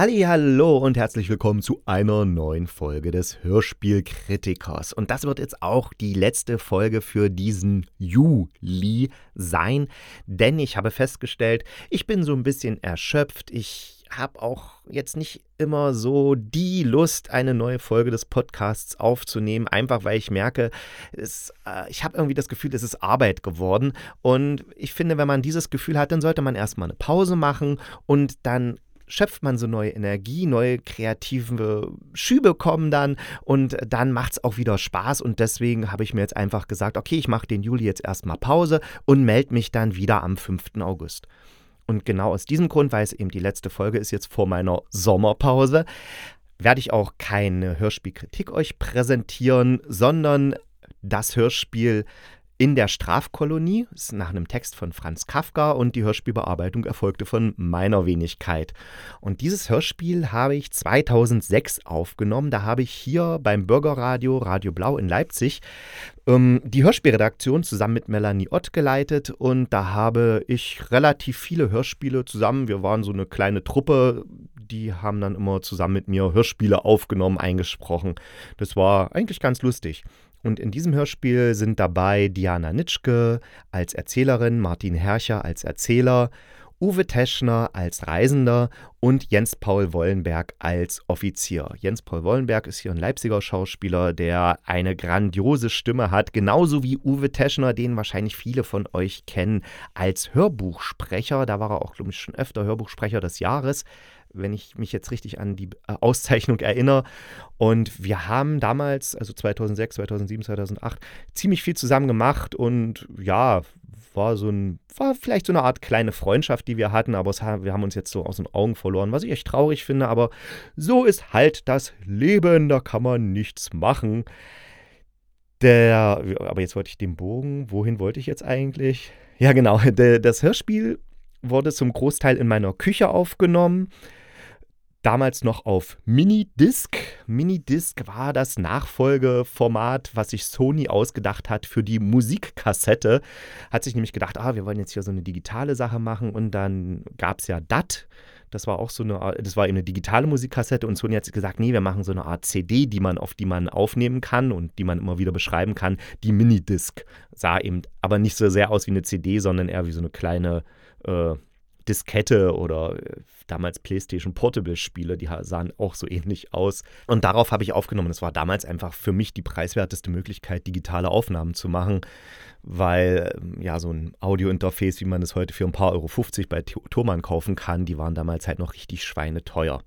Halli, hallo und herzlich willkommen zu einer neuen Folge des Hörspielkritikers. Und das wird jetzt auch die letzte Folge für diesen Juli sein, denn ich habe festgestellt, ich bin so ein bisschen erschöpft. Ich habe auch jetzt nicht immer so die Lust, eine neue Folge des Podcasts aufzunehmen, einfach weil ich merke, es, äh, ich habe irgendwie das Gefühl, es ist Arbeit geworden. Und ich finde, wenn man dieses Gefühl hat, dann sollte man erstmal eine Pause machen und dann schöpft man so neue Energie, neue kreative Schübe kommen dann und dann macht es auch wieder Spaß und deswegen habe ich mir jetzt einfach gesagt, okay, ich mache den Juli jetzt erstmal Pause und melde mich dann wieder am 5. August. Und genau aus diesem Grund, weil es eben die letzte Folge ist jetzt vor meiner Sommerpause, werde ich auch keine Hörspielkritik euch präsentieren, sondern das Hörspiel in der Strafkolonie, ist nach einem Text von Franz Kafka und die Hörspielbearbeitung erfolgte von meiner Wenigkeit. Und dieses Hörspiel habe ich 2006 aufgenommen. Da habe ich hier beim Bürgerradio Radio Blau in Leipzig ähm, die Hörspielredaktion zusammen mit Melanie Ott geleitet und da habe ich relativ viele Hörspiele zusammen. Wir waren so eine kleine Truppe, die haben dann immer zusammen mit mir Hörspiele aufgenommen, eingesprochen. Das war eigentlich ganz lustig. Und in diesem Hörspiel sind dabei Diana Nitschke als Erzählerin, Martin Herrscher als Erzähler, Uwe Teschner als Reisender und Jens Paul Wollenberg als Offizier. Jens Paul Wollenberg ist hier ein Leipziger Schauspieler, der eine grandiose Stimme hat, genauso wie Uwe Teschner, den wahrscheinlich viele von euch kennen als Hörbuchsprecher. Da war er auch, glaube ich, schon öfter Hörbuchsprecher des Jahres wenn ich mich jetzt richtig an die äh, Auszeichnung erinnere. Und wir haben damals, also 2006, 2007, 2008, ziemlich viel zusammen gemacht und ja, war so ein, war vielleicht so eine Art kleine Freundschaft, die wir hatten, aber haben, wir haben uns jetzt so aus den Augen verloren, was ich echt traurig finde, aber so ist halt das Leben, da kann man nichts machen. Der, aber jetzt wollte ich den Bogen, wohin wollte ich jetzt eigentlich? Ja, genau, der, das Hörspiel wurde zum Großteil in meiner Küche aufgenommen damals noch auf Minidisc. Minidisc war das Nachfolgeformat, was sich Sony ausgedacht hat für die Musikkassette. Hat sich nämlich gedacht, ah, wir wollen jetzt hier so eine digitale Sache machen und dann gab es ja DAT. Das war auch so eine, das war eben eine digitale Musikkassette und Sony hat gesagt, nee, wir machen so eine Art CD, die man auf die man aufnehmen kann und die man immer wieder beschreiben kann. Die Minidisc sah eben aber nicht so sehr aus wie eine CD, sondern eher wie so eine kleine äh, Diskette oder äh, damals PlayStation Portable Spiele, die sahen auch so ähnlich aus. Und darauf habe ich aufgenommen. Das war damals einfach für mich die preiswerteste Möglichkeit, digitale Aufnahmen zu machen, weil ähm, ja so ein Audio-Interface, wie man es heute für ein paar Euro 50 bei Thomann kaufen kann, die waren damals halt noch richtig schweineteuer.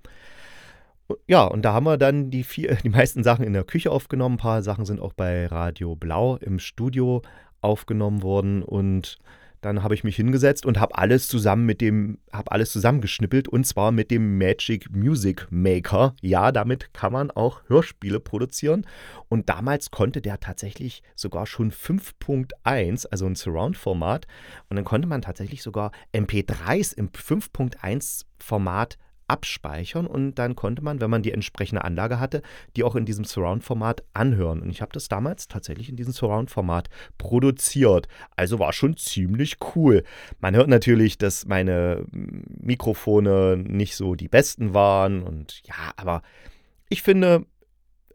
Ja, und da haben wir dann die, vier, die meisten Sachen in der Küche aufgenommen. Ein paar Sachen sind auch bei Radio Blau im Studio aufgenommen worden und dann habe ich mich hingesetzt und habe alles zusammen mit dem, habe alles zusammengeschnippelt und zwar mit dem Magic Music Maker. Ja, damit kann man auch Hörspiele produzieren. Und damals konnte der tatsächlich sogar schon 5.1, also ein Surround-Format. Und dann konnte man tatsächlich sogar MP3s im 5.1 Format abspeichern und dann konnte man, wenn man die entsprechende Anlage hatte, die auch in diesem Surround-Format anhören. Und ich habe das damals tatsächlich in diesem Surround-Format produziert. Also war schon ziemlich cool. Man hört natürlich, dass meine Mikrofone nicht so die besten waren und ja, aber ich finde,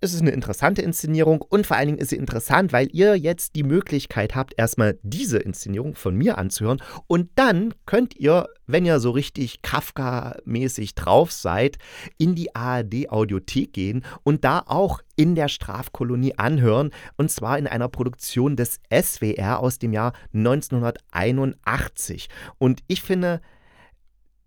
es ist eine interessante Inszenierung und vor allen Dingen ist sie interessant, weil ihr jetzt die Möglichkeit habt, erstmal diese Inszenierung von mir anzuhören und dann könnt ihr, wenn ihr so richtig Kafka-mäßig drauf seid, in die ARD-Audiothek gehen und da auch in der Strafkolonie anhören und zwar in einer Produktion des SWR aus dem Jahr 1981. Und ich finde,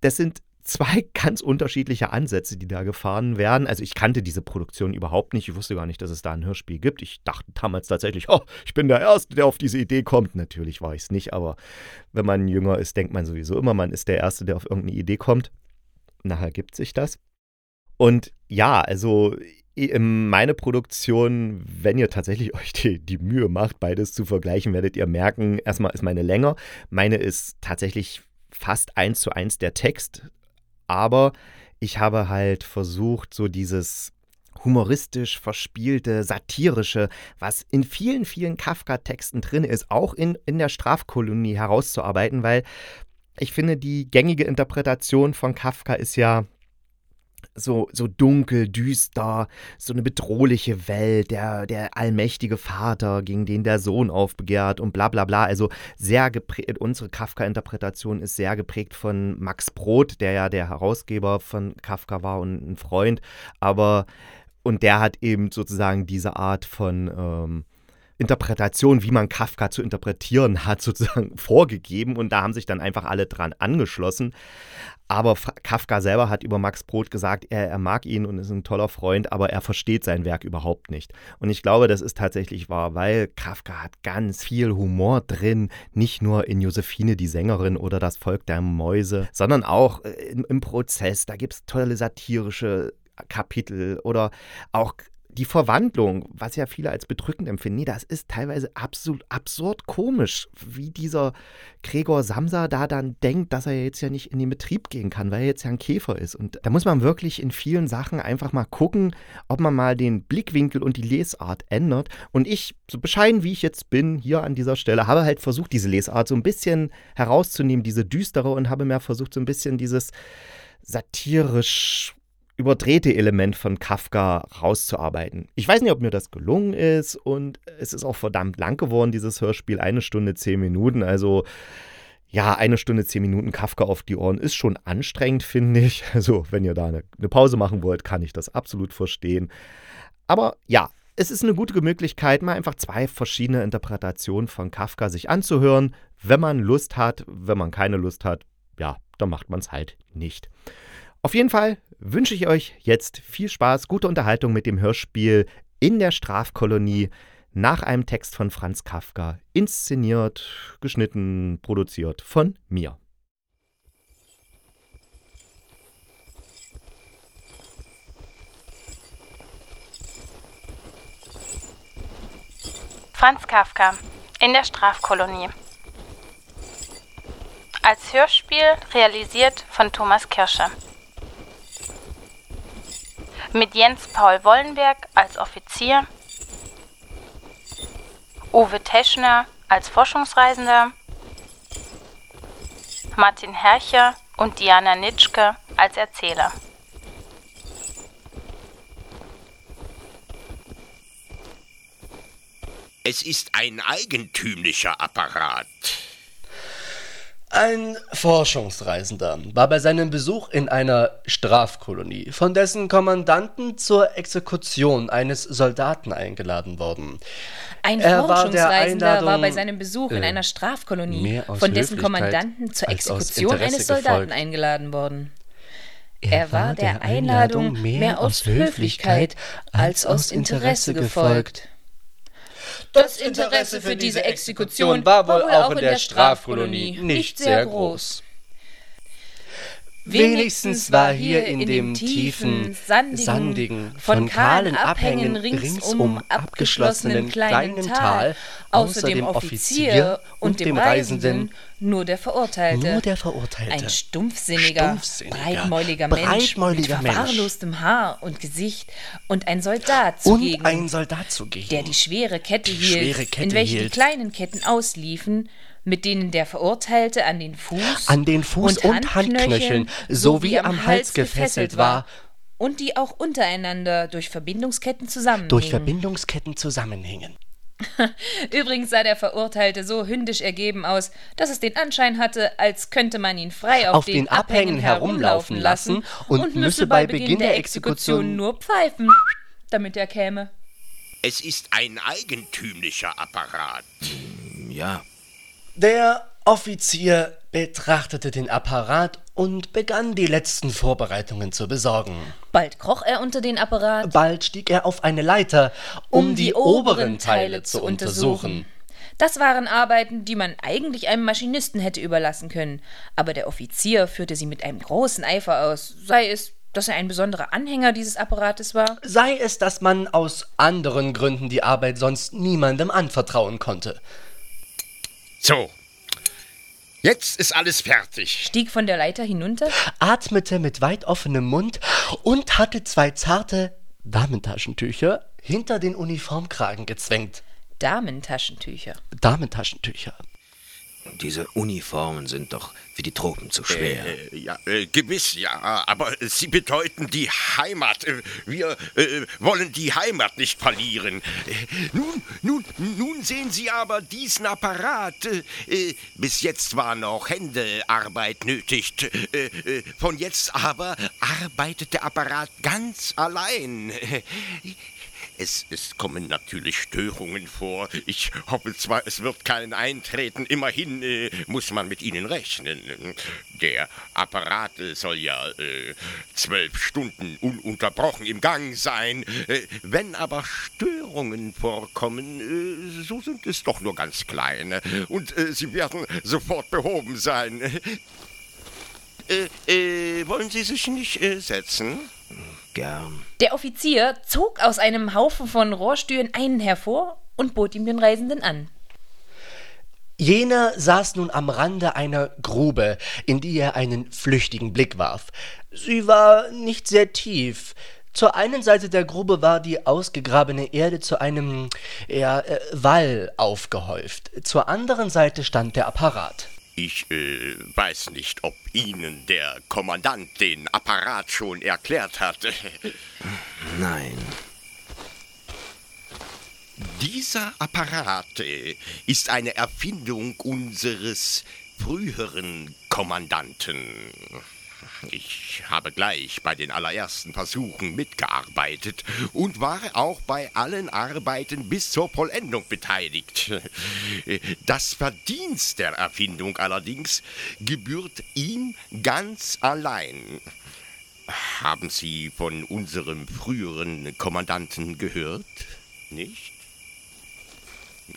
das sind zwei ganz unterschiedliche Ansätze, die da gefahren werden. Also ich kannte diese Produktion überhaupt nicht. Ich wusste gar nicht, dass es da ein Hörspiel gibt. Ich dachte damals tatsächlich, oh, ich bin der Erste, der auf diese Idee kommt. Natürlich war ich es nicht, aber wenn man jünger ist, denkt man sowieso immer, man ist der Erste, der auf irgendeine Idee kommt. Nachher gibt sich das. Und ja, also meine Produktion, wenn ihr tatsächlich euch die, die, Mühe macht, beides zu vergleichen, werdet ihr merken, erstmal ist meine länger. Meine ist tatsächlich fast eins zu eins der Text, aber ich habe halt versucht, so dieses humoristisch verspielte, satirische, was in vielen, vielen Kafka-Texten drin ist, auch in, in der Strafkolonie herauszuarbeiten, weil ich finde, die gängige Interpretation von Kafka ist ja so, so dunkel, düster, so eine bedrohliche Welt, der, der allmächtige Vater, gegen den der Sohn aufbegehrt und bla bla bla. Also sehr geprägt, unsere Kafka-Interpretation ist sehr geprägt von Max Brod, der ja der Herausgeber von Kafka war und ein Freund, aber und der hat eben sozusagen diese Art von ähm, Interpretation, wie man Kafka zu interpretieren hat, sozusagen vorgegeben und da haben sich dann einfach alle dran angeschlossen. Aber Kafka selber hat über Max Brod gesagt, er, er, mag ihn und ist ein toller Freund, aber er versteht sein Werk überhaupt nicht. Und ich glaube, das ist tatsächlich wahr, weil Kafka hat ganz viel Humor drin, nicht nur in Josephine die Sängerin oder das Volk der Mäuse, sondern auch äh, im, im Prozess. Da gibt es tolle satirische Kapitel oder auch die Verwandlung, was ja viele als bedrückend empfinden, nee, das ist teilweise absolut absurd komisch, wie dieser Gregor Samsa da dann denkt, dass er jetzt ja nicht in den Betrieb gehen kann, weil er jetzt ja ein Käfer ist. Und da muss man wirklich in vielen Sachen einfach mal gucken, ob man mal den Blickwinkel und die Lesart ändert. Und ich, so bescheiden wie ich jetzt bin, hier an dieser Stelle, habe halt versucht, diese Lesart so ein bisschen herauszunehmen, diese düstere und habe mir versucht, so ein bisschen dieses satirisch überdrehte Element von Kafka rauszuarbeiten. Ich weiß nicht, ob mir das gelungen ist und es ist auch verdammt lang geworden, dieses Hörspiel. Eine Stunde, zehn Minuten. Also ja, eine Stunde, zehn Minuten Kafka auf die Ohren ist schon anstrengend, finde ich. Also wenn ihr da eine, eine Pause machen wollt, kann ich das absolut verstehen. Aber ja, es ist eine gute Möglichkeit, mal einfach zwei verschiedene Interpretationen von Kafka sich anzuhören. Wenn man Lust hat, wenn man keine Lust hat, ja, dann macht man es halt nicht. Auf jeden Fall wünsche ich euch jetzt viel Spaß, gute Unterhaltung mit dem Hörspiel in der Strafkolonie nach einem Text von Franz Kafka, inszeniert, geschnitten, produziert von mir. Franz Kafka in der Strafkolonie. Als Hörspiel realisiert von Thomas Kirsche mit Jens Paul Wollenberg als Offizier, Uwe Teschner als Forschungsreisender, Martin Hercher und Diana Nitschke als Erzähler. Es ist ein eigentümlicher Apparat. Ein Forschungsreisender war bei seinem Besuch in einer Strafkolonie von dessen Kommandanten zur Exekution eines Soldaten eingeladen worden. Ein er Forschungsreisender war, war, bei seinem Besuch in äh, einer Strafkolonie von dessen Kommandanten zur Exekution eines Soldaten gefolgt. eingeladen worden. Er, er war der Einladung mehr aus Höflichkeit als aus Interesse gefolgt. Das Interesse für diese Exekution war wohl auch in der Strafkolonie nicht sehr groß. Wenigstens war hier in dem tiefen, sandigen, von kahlen Abhängen ringsum abgeschlossenen kleinen Tal außer dem Offizier und dem Reisenden nur der Verurteilte. Nur der Verurteilte. Ein stumpfsinniger, stumpfsinniger breitmäuliger, breitmäuliger Mensch mit verwahrlostem Haar und Gesicht und ein Soldat zugegen. Und ein Soldat zugegen. Der die schwere Kette hielt, schwere Kette in welche hielt. die kleinen Ketten ausliefen, mit denen der Verurteilte an den Fuß, an den Fuß und, und Handknöcheln sowie am Hals gefesselt war und die auch untereinander durch Verbindungsketten zusammenhingen. Durch Verbindungsketten zusammenhingen. Übrigens sah der Verurteilte so hündisch ergeben aus, dass es den Anschein hatte, als könnte man ihn frei auf, auf den, den Abhängen herumlaufen lassen und, und müsse bei Beginn der Exekution nur pfeifen, damit er käme. Es ist ein eigentümlicher Apparat. Ja. Der Offizier betrachtete den Apparat und begann die letzten Vorbereitungen zu besorgen. Bald kroch er unter den Apparat. Bald stieg er auf eine Leiter, um, um die, die, oberen Teile zu untersuchen. Das waren Arbeiten, die man eigentlich einem Maschinisten hätte überlassen können, aber der Offizier führte sie mit einem großen Eifer aus, sei es dass er ein besonderer Anhänger dieses Apparates war? Sei es, dass man aus anderen Gründen die Arbeit sonst niemandem anvertrauen konnte. So. Jetzt ist alles fertig. Stieg von der Leiter hinunter, atmete mit weit offenem Mund und hatte zwei zarte Damentaschentücher hinter den Uniformkragen gezwängt. Damentaschentücher. Damentaschentücher. Diese Uniformen sind doch für die Tropen zu schwer. Äh, ja, äh, gewiss ja, aber sie bedeuten die Heimat. Äh, wir äh, wollen die Heimat nicht verlieren. Äh, nun, nun, nun sehen Sie aber diesen Apparat. Äh, bis jetzt war noch Händearbeit nötig. von jetzt aber arbeitet der Apparat ganz allein. Es, es, kommen natürlich Störungen vor. Ich hoffe zwar, es wird kein eintreten. Immerhin äh, muss man mit ihnen rechnen. Der Apparat soll ja äh, zwölf Stunden ununterbrochen im Gang sein. Äh, wenn aber Störungen vorkommen, äh, so sind es doch nur ganz kleine. Und äh, sie werden sofort behoben sein. wollen Sie sich nicht setzen? Gern. Der Offizier zog aus einem Haufen von Rohrstühlen einen hervor und bot ihm den Reisenden an. Jener saß nun am Rande einer Grube, in die er einen flüchtigen Blick warf. Sie war nicht sehr tief. Zur einen Seite der Grube war die ausgegrabene Erde zu einem ja, äh, Wall aufgehäuft. Zur anderen Seite stand der Apparat. Ich äh, weiß nicht, ob Ihnen der Kommandant den Apparat schon erklärt hat. Nein. Dieser Apparat äh, ist eine Erfindung unseres früheren Kommandanten. Ich habe gleich bei den allerersten Versuchen mitgearbeitet und war auch bei allen Arbeiten bis zur Vollendung beteiligt. Das Verdienst der Erfindung allerdings gebührt ihm ganz allein. Haben Sie von unserem früheren Kommandanten gehört? Nicht?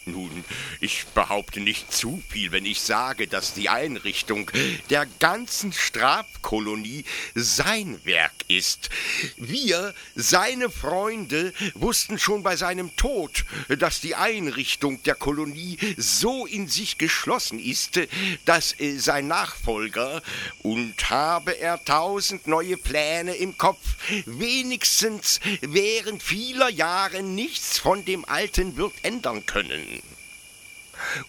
Nun, ich behaupte nicht zu viel, wenn ich sage, dass die Einrichtung der ganzen Strafkolonie sein Werk ist. Wir, seine Freunde, wussten schon bei seinem Tod, dass die Einrichtung der Kolonie so in sich geschlossen ist, dass sein Nachfolger, und habe er tausend neue Pläne im Kopf, wenigstens während vieler Jahre nichts von dem Alten wird ändern können.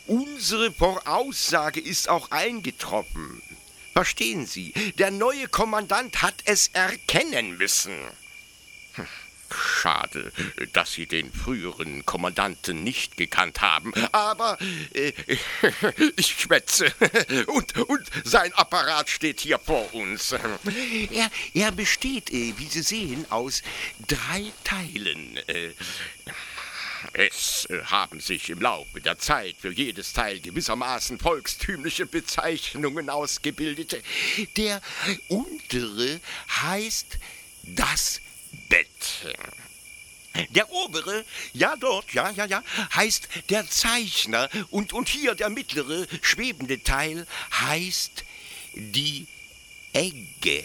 Unsere Voraussage ist auch eingetroffen. Verstehen Sie, der neue Kommandant hat es erkennen müssen. Hm, schade, dass Sie den früheren Kommandanten nicht gekannt haben. Aber äh, ich schwätze. Und, und sein Apparat steht hier vor uns. Er, er besteht, äh, wie Sie sehen, aus drei Teilen. Es äh, haben sich im Laufe der Zeit für jedes Teil gewissermaßen volkstümliche Bezeichnungen ausgebildet. Der untere heißt das Bett. Der obere, ja dort, ja, ja, ja, heißt der Zeichner und, und hier der mittlere, schwebende Teil heißt die Egge.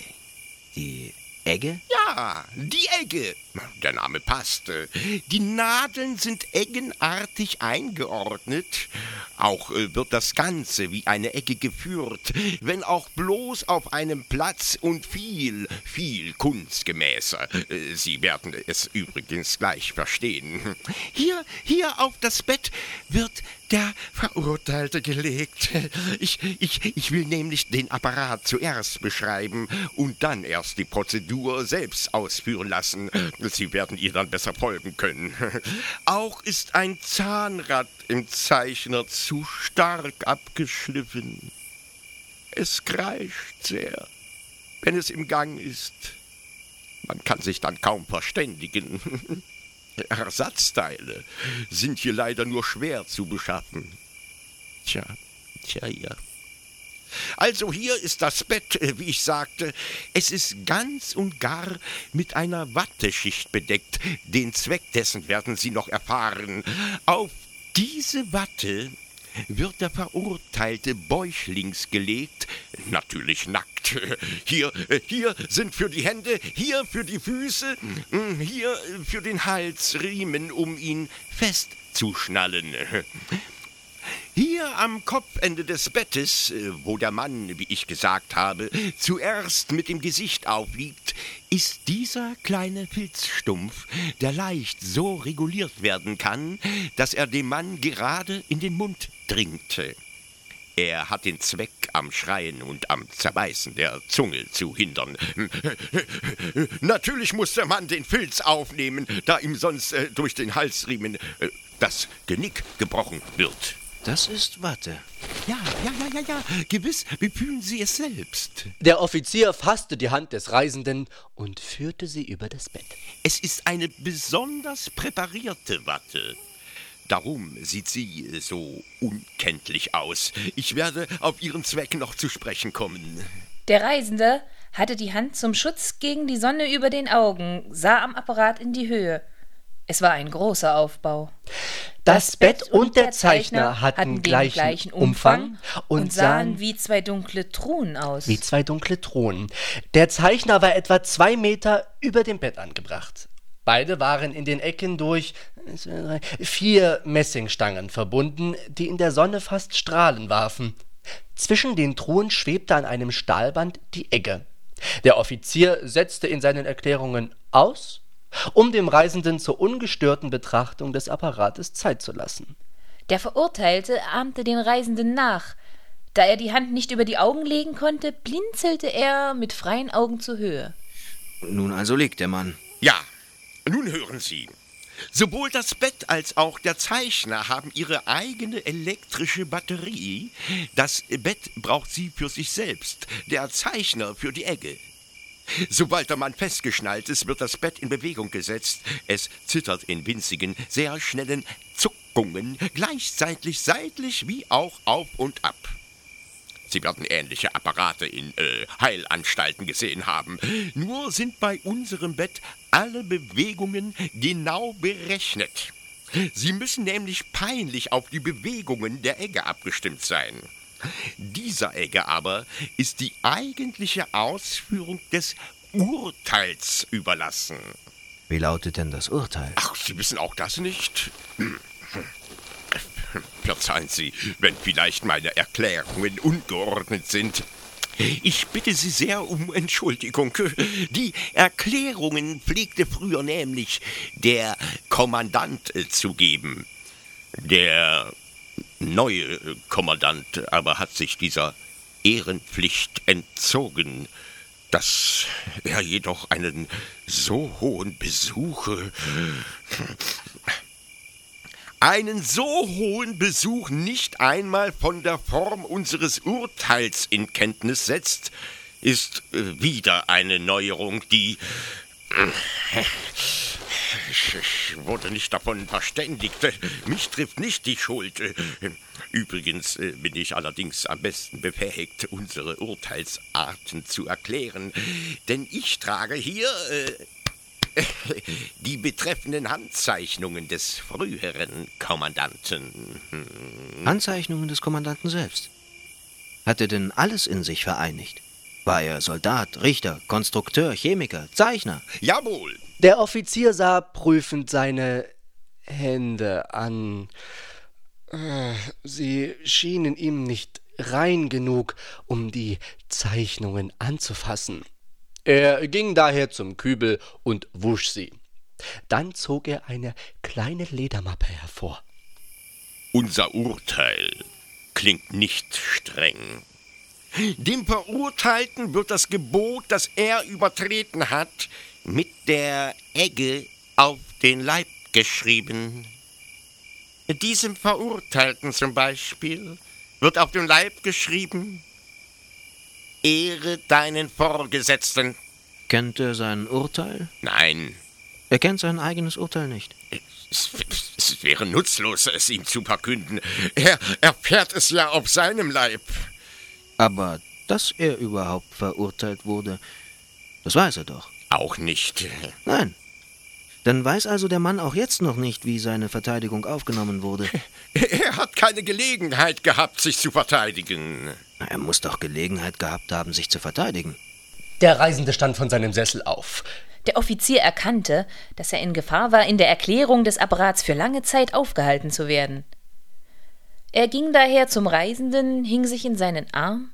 Die Egge? Ja, die Egge. Der Name passte. Die Nadeln sind eggenartig eingeordnet. Auch äh, wird das Ganze wie eine Egge geführt, wenn auch bloß auf einem Platz und viel, viel kunstgemäßer. Äh, Sie werden es übrigens gleich verstehen. Hier, hier auf das Bett wird der Verurteilte gelegt. Ich, ich, ich will nämlich den Apparat zuerst beschreiben und dann erst die Prozedur selbst ausführen lassen. Sie werden ihr dann besser folgen können. Auch ist ein Zahnrad im Zeichner zu stark abgeschliffen. Es kreischt sehr, wenn es im Gang ist. Man kann sich dann kaum verständigen. Ersatzteile sind hier leider nur schwer zu beschaffen. Tja, tja, ja. Also hier ist das Bett, äh, wie ich sagte. Es ist ganz und gar mit einer Watteschicht bedeckt. Den Zweck dessen werden Sie noch erfahren. Auf diese Watte wird der Verurteilte bäuchlings gelegt, natürlich nackt. Hier, hier sind für die Hände, hier für die Füße, hm, hier für den Hals Riemen, um ihn festzuschnallen. Hier am Kopfende des Bettes, äh, wo der Mann, wie ich gesagt habe, zuerst mit dem Gesicht aufliegt, ist dieser kleine Filzstumpf, der leicht so reguliert werden kann, dass er dem Mann gerade in den Mund dringt. Er hat den Zweck, am Schreien und am Zerbeißen der Zunge zu hindern. Natürlich muss der Mann den Filz aufnehmen, da ihm sonst äh, durch den Halsriemen äh, das Genick gebrochen wird. Das ist Watte. Ja, ja, ja, ja, ja, gewiss. Wie fühlen Sie es selbst? Der Offizier fasste die Hand des Reisenden und führte sie über das Bett. Es ist eine besonders präparierte Watte. Darum sieht sie so unkenntlich aus. Ich werde auf Ihren Zweck noch zu sprechen kommen. Der Reisende hatte die Hand zum Schutz gegen die Sonne über den Augen, sah am Apparat in die Höhe. Es war ein großer Aufbau. Das, Bett und der Zeichner hatten gleichen, gleichen Umfang und sahen wie zwei dunkle Thronen aus. Wie zwei dunkle Thronen. Der Zeichner war etwa zwei Meter über dem Bett angebracht. Beide waren in den Ecken durch vier Messingstangen verbunden, die in der Sonne fast Strahlen warfen. Zwischen den Truhen schwebte an einem Stahlband die Egge. Der Offizier setzte in seinen Erklärungen aus um dem Reisenden zur ungestörten Betrachtung des Apparates Zeit zu lassen. Der Verurteilte ahmte den Reisenden nach. Da er die Hand nicht über die Augen legen konnte, blinzelte er mit freien Augen zur Höhe. Nun also liegt der Mann. Ja, nun hören Sie. Sowohl das Bett als auch der Zeichner haben ihre eigene elektrische Batterie. Das Bett braucht sie für sich selbst, der Zeichner für die Egge. Sobald der Mann festgeschnallt ist, wird das Bett in Bewegung gesetzt. Es zittert in winzigen, sehr schnellen Zuckungen, gleichzeitig seitlich wie auch auf und ab. Sie werden ähnliche Apparate in äh, Heilanstalten gesehen haben. Nur sind bei unserem Bett alle Bewegungen genau berechnet. Sie müssen nämlich peinlich auf die Bewegungen der Egge abgestimmt sein. Dieser Egge aber ist die eigentliche Ausführung des Urteils überlassen. Wie lautet denn das Urteil? Ach, Sie wissen auch das nicht? Verzeihen Sie, wenn vielleicht meine Erklärungen ungeordnet sind. Ich bitte Sie sehr um Entschuldigung. Die Erklärungen pflegte früher nämlich der Kommandant zu geben. Der neue Kommandant aber hat sich dieser Ehrenpflicht entzogen, dass er jedoch einen so hohen Besuch einen so hohen Besuch nicht einmal von der Form unseres Urteils in Kenntnis setzt, ist äh, wieder eine Neuerung, die ich wurde nicht davon verständigt. Mich trifft nicht die Schuld. Übrigens äh, bin ich allerdings am besten befähigt, unsere Urteilsarten zu erklären. Denn ich trage hier äh, die betreffenden Handzeichnungen des früheren Kommandanten. Handzeichnungen des Kommandanten selbst? Hat er denn alles in sich vereinigt? War er Soldat, Richter, Konstrukteur, Chemiker, Zeichner? Jawohl. Der Offizier sah prüfend seine Hände an. Sie schienen ihm nicht rein genug, um die Zeichnungen anzufassen. Er ging daher zum Kübel und wusch sie. Dann zog er eine kleine Ledermappe hervor. Unser Urteil klingt nicht streng. Dem Verurteilten wird das Gebot, das er übertreten hat, mit der Egge auf den Leib geschrieben. Diesem Verurteilten zum Beispiel wird auf dem Leib geschrieben, Ehre deinen Vorgesetzten. Kennt er sein Urteil? Nein. Er kennt sein eigenes Urteil nicht. Es, es wäre nutzlos, es ihm zu verkünden. Er erfährt es ja auf seinem Leib. Aber dass er überhaupt verurteilt wurde, das weiß er doch. Auch nicht. Nein. Dann weiß also der Mann auch jetzt noch nicht, wie seine Verteidigung aufgenommen wurde. Er hat keine Gelegenheit gehabt, sich zu verteidigen. Er muss doch Gelegenheit gehabt haben, sich zu verteidigen. Der Reisende stand von seinem Sessel auf. Der Offizier erkannte, dass er in Gefahr war, in der Erklärung des Apparats für lange Zeit aufgehalten zu werden. Er ging daher zum Reisenden, hing sich in seinen Arm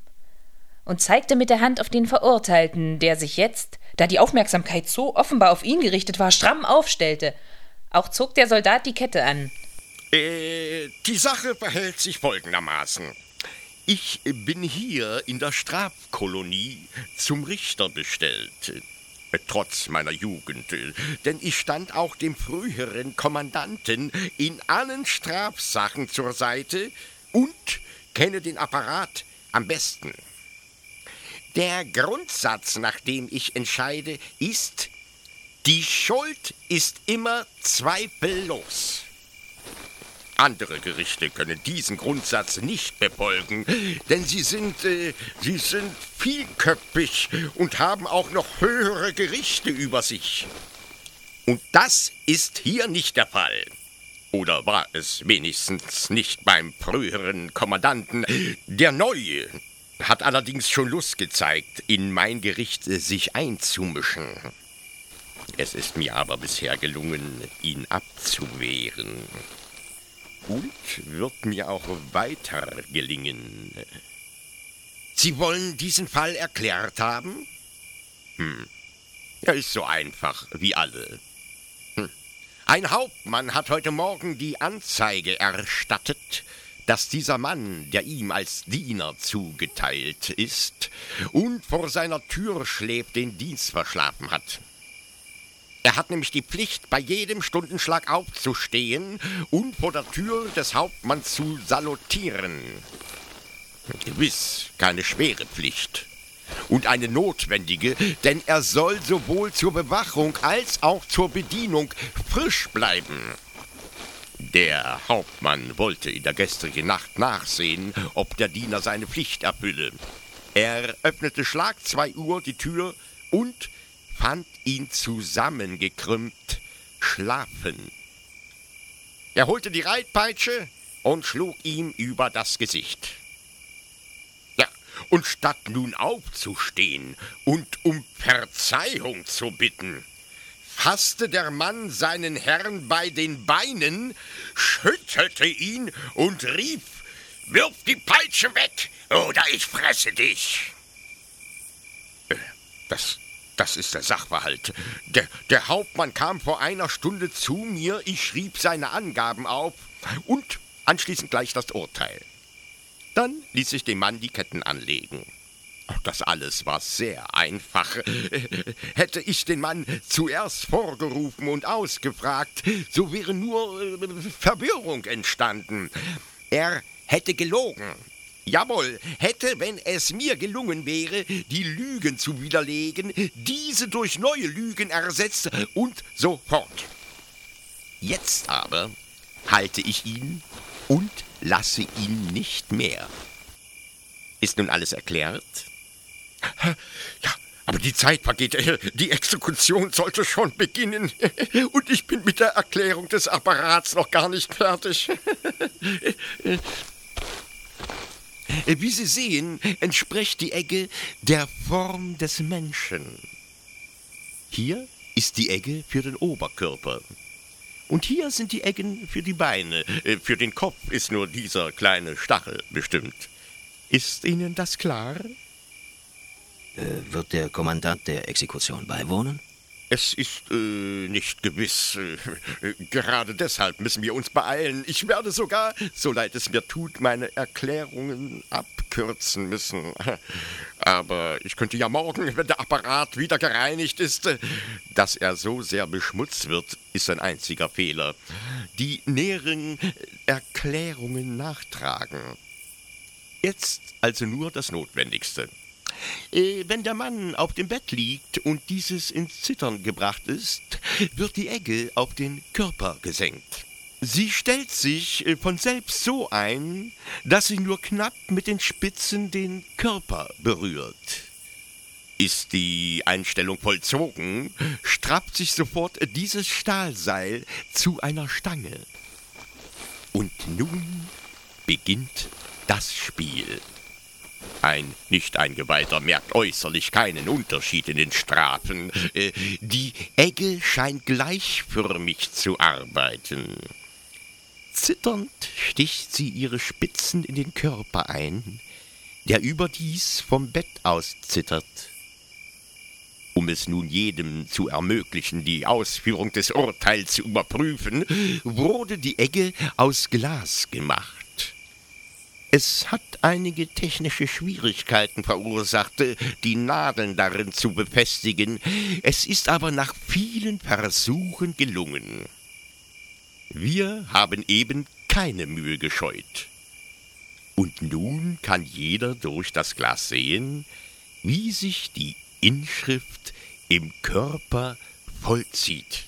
und zeigte mit der Hand auf den Verurteilten, der sich jetzt, da die Aufmerksamkeit so offenbar auf ihn gerichtet war, stramm aufstellte. Auch zog der Soldat die Kette an. Äh, die Sache verhält sich folgendermaßen. Ich bin hier in der Strafkolonie zum Richter bestellt. Trotz meiner Jugend, denn ich stand auch dem früheren Kommandanten in allen Strafsachen zur Seite und kenne den Apparat am besten. Der Grundsatz, nach dem ich entscheide, ist, die Schuld ist immer zweifellos. Andere Gerichte können diesen Grundsatz nicht befolgen, denn sie sind, äh, sie sind vielköpfig und haben auch noch höhere Gerichte über sich. Und das ist hier nicht der Fall. Oder war es wenigstens nicht beim früheren Kommandanten? Der Neue hat allerdings schon Lust gezeigt, in mein Gericht sich einzumischen. Es ist mir aber bisher gelungen, ihn abzuwehren und wird mir auch weiter gelingen. Sie wollen diesen Fall erklärt haben? Hm. Er ist so einfach wie alle. Hm. Ein Hauptmann hat heute Morgen die Anzeige erstattet, dass dieser Mann, der ihm als Diener zugeteilt ist und vor seiner Tür schläft, den Dienst verschlafen hat. Er hat nämlich die Pflicht, bei jedem Stundenschlag aufzustehen und vor der Tür des Hauptmanns zu salutieren. Gewiss keine schwere Pflicht. Und eine notwendige, denn er soll sowohl zur Bewachung als auch zur Bedienung frisch bleiben. Der Hauptmann wollte in der gestrigen Nacht nachsehen, ob der Diener seine Pflicht erfülle. Er öffnete Schlag zwei Uhr die Tür und fand ihn zusammengekrümmt schlafen. Er holte die Reitpeitsche und schlug ihm über das Gesicht. Ja, und statt nun aufzustehen und um Verzeihung zu bitten, fasste der Mann seinen Herrn bei den Beinen, schüttelte ihn und rief, Wirf die Peitsche weg, oder ich fresse dich. Das das ist der Sachverhalt. Der, der Hauptmann kam vor einer Stunde zu mir, ich schrieb seine Angaben auf und anschließend gleich das Urteil. Dann ließ ich dem Mann die Ketten anlegen. Das alles war sehr einfach. Hätte ich den Mann zuerst vorgerufen und ausgefragt, so wäre nur äh, Verwirrung entstanden. Er hätte gelogen. Jawohl, hätte, wenn es mir gelungen wäre, die Lügen zu widerlegen, diese durch neue Lügen ersetzt und so fort. Jetzt aber halte ich ihn und lasse ihn nicht mehr. Ist nun alles erklärt? Ja, aber die Zeit vergeht. Die Exekution sollte schon beginnen. Und ich bin mit der Erklärung des Apparats noch gar nicht fertig. Äh, wie Sie sehen, entspricht die Egge der Form des Menschen. Hier ist die Egge für den Oberkörper. Und hier sind die Eggen für die Beine. Äh, für den Kopf ist nur dieser kleine Stachel bestimmt. Ist Ihnen das klar? Äh, wird der Kommandant der Exekution beiwohnen? Es ist äh, nicht gewiss. Äh, gerade deshalb müssen wir uns beeilen. Ich werde sogar, so leid es mir tut, meine Erklärungen abkürzen müssen. Aber ich könnte ja morgen, wenn der Apparat wieder gereinigt ist, dass er so sehr beschmutzt wird, ist ein einziger Fehler. Die näheren Erklärungen nachtragen. Jetzt also nur das Notwendigste. Äh, wenn der Mann auf dem Bett liegt und dieses ins Zittern gebracht ist, wird die Egge auf den Körper gesenkt. Sie stellt sich äh, von selbst so ein, dass sie nur knapp mit den Spitzen den Körper berührt. Ist die Einstellung vollzogen, strappt sich sofort dieses Stahlseil zu einer Stange. Und nun beginnt das Spiel. Ein Nicht-Eingeweihter merkt äußerlich keinen Unterschied in den Strafen. Äh, die Egge scheint gleichförmig zu arbeiten. Zitternd sticht sie ihre Spitzen in den Körper ein, der überdies vom Bett aus zittert. Um es nun jedem zu ermöglichen, die Ausführung des Urteils zu überprüfen, wurde die Egge aus Glas gemacht. Es hat einige technische Schwierigkeiten verursacht, die Nadeln darin zu befestigen. Es ist aber nach vielen Versuchen gelungen. Wir haben eben keine Mühe gescheut. Und nun kann jeder durch das Glas sehen, wie sich die Inschrift im Körper vollzieht.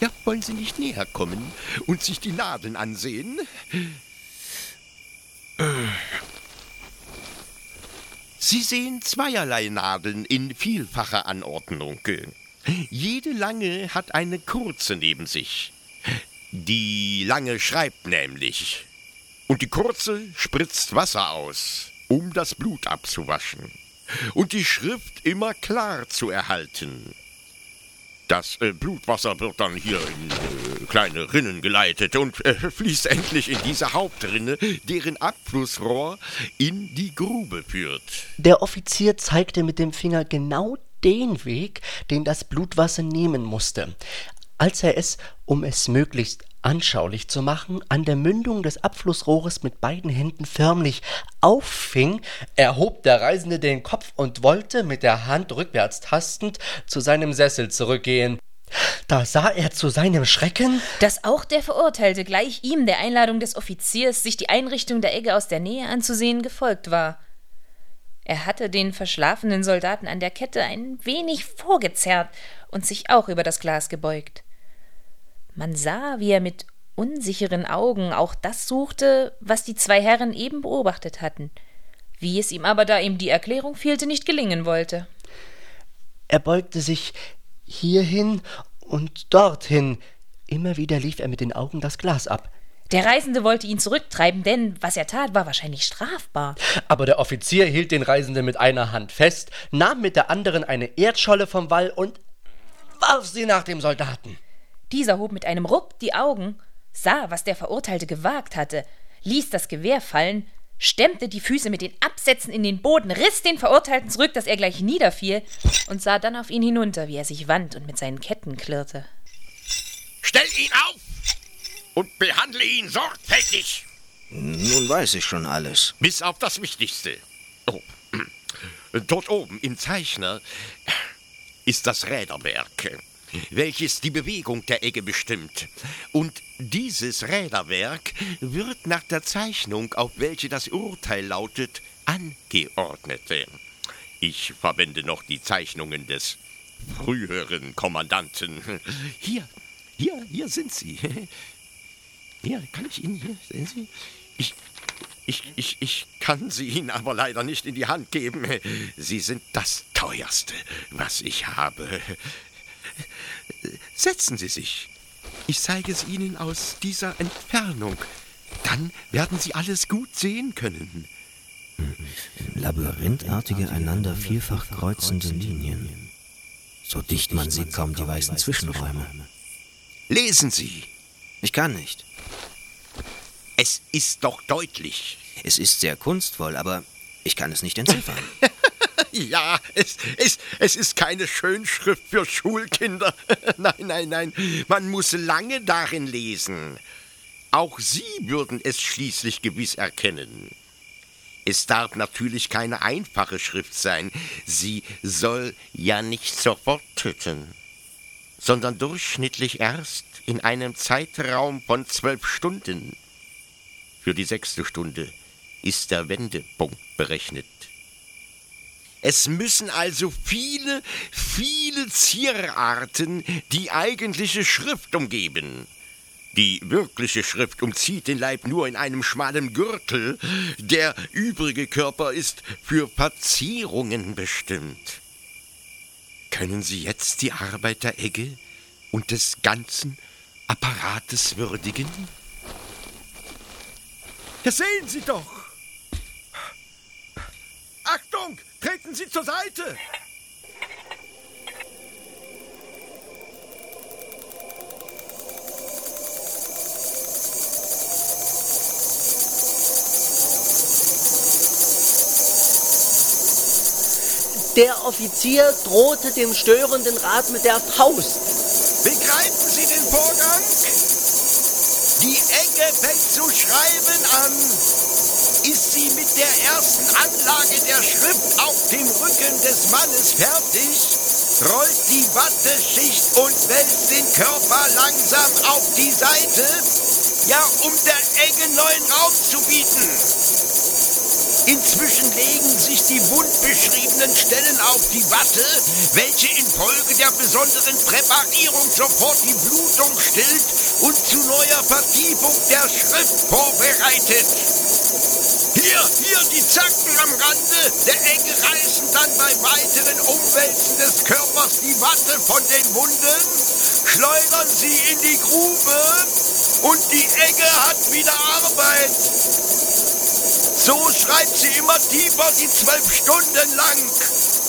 Ja, wollen Sie nicht näher kommen und sich die Nadeln ansehen? Sie sehen zweierlei Nadeln in vielfacher Anordnung. Jede lange hat eine kurze neben sich. Die lange schreibt nämlich. Und die kurze spritzt Wasser aus, um das Blut abzuwaschen. Und die Schrift immer klar zu erhalten. Das äh, Blutwasser wird dann hier in äh, kleine Rinnen geleitet und äh, fließt endlich in diese Hauptrinne, deren Abflussrohr in die Grube führt. Der Offizier zeigte mit dem Finger genau den Weg, den das Blutwasser nehmen musste. Als er es, um es möglichst anschaulich zu machen, an der Mündung des Abflussrohres mit beiden Händen förmlich auffing, erhob der Reisende den Kopf und wollte mit der Hand rückwärts tastend zu seinem Sessel zurückgehen. Da sah er zu seinem Schrecken, dass auch der Verurteilte gleich ihm der Einladung des Offiziers, sich die Einrichtung der Egge aus der Nähe anzusehen, gefolgt war. Er hatte den verschlafenen Soldaten an der Kette ein wenig vorgezerrt und sich auch über das Glas gebeugt. Man sah, wie er mit unsicheren Augen auch das suchte, was die zwei Herren eben beobachtet hatten, wie es ihm aber, da ihm die Erklärung fehlte, nicht gelingen wollte. Er beugte sich hierhin und dorthin. Immer wieder lief er mit den Augen das Glas ab. Der Reisende wollte ihn zurücktreiben, denn was er tat, war wahrscheinlich strafbar. Aber der Offizier hielt den Reisenden mit einer Hand fest, nahm mit der anderen eine Erdscholle vom Wall und warf sie nach dem Soldaten. Dieser hob mit einem Ruck die Augen, sah, was der Verurteilte gewagt hatte, ließ das Gewehr fallen, stemmte die Füße mit den Absätzen in den Boden, riss den Verurteilten zurück, dass er gleich niederfiel, und sah dann auf ihn hinunter, wie er sich wand und mit seinen Ketten klirrte. Stell ihn auf und behandle ihn sorgfältig. Nun weiß ich schon alles. Bis auf das Wichtigste. Oh. Dort oben im Zeichner ist das Räderwerk welches die Bewegung der Egge bestimmt. Und dieses Räderwerk wird nach der Zeichnung, auf welche das Urteil lautet, angeordnet. Ich verwende noch die Zeichnungen des früheren Kommandanten. Hier, hier, hier sind sie. Hier, kann ich Ihnen hier, sehen Sie? Ich, ich, ich, ich kann sie Ihnen aber leider nicht in die Hand geben. Sie sind das teuerste, was ich habe. Setzen Sie sich. Ich zeige es Ihnen aus dieser Entfernung. Dann werden Sie alles gut sehen können. Labyrinthartige, einander vielfach kreuzende Linien. So dicht man sieht kaum die weißen Zwischenräume. Lesen Sie. Ich kann nicht. Es ist doch deutlich. Es ist sehr kunstvoll, aber ich kann es nicht entziffern. Ja, es, es, es ist keine Schönschrift für Schulkinder. nein, nein, nein. Man muss lange darin lesen. Auch Sie würden es schließlich gewiss erkennen. Es darf natürlich keine einfache Schrift sein. Sie soll ja nicht sofort töten, sondern durchschnittlich erst in einem Zeitraum von zwölf Stunden. Für die sechste Stunde ist der Wendepunkt berechnet. Es müssen also viele, viele Zierarten die eigentliche Schrift umgeben. Die wirkliche Schrift umzieht den Leib nur in einem schmalen Gürtel, der übrige Körper ist für Verzierungen bestimmt. Können Sie jetzt die Arbeit der Egge und des ganzen Apparates würdigen? Ja, sehen Sie doch! Treten Sie zur Seite! Der Offizier drohte dem störenden Rat mit der Faust. Begreifen Sie den Vorgang? Die Ecke fängt zu schreiben an. Ist sie mit der ersten Anlage der Schrift auf dem Rücken des Mannes fertig, rollt die Watteschicht und wälzt den Körper langsam auf die Seite, ja, um der Egge neuen Raum zu bieten. Inzwischen legen sich die wund beschriebenen Stellen auf die Watte, welche infolge der besonderen Präparierung sofort die Blutung stillt und zu neuer Vertiefung der Schrift vorbereitet. Hier, hier die Zacken am Rande der Ecke reißen dann bei weiteren Umwälzen des Körpers die Watte von den Wunden, schleudern sie in die Grube und die Ecke hat wieder Arbeit. So schreibt sie immer tiefer die zwölf Stunden lang.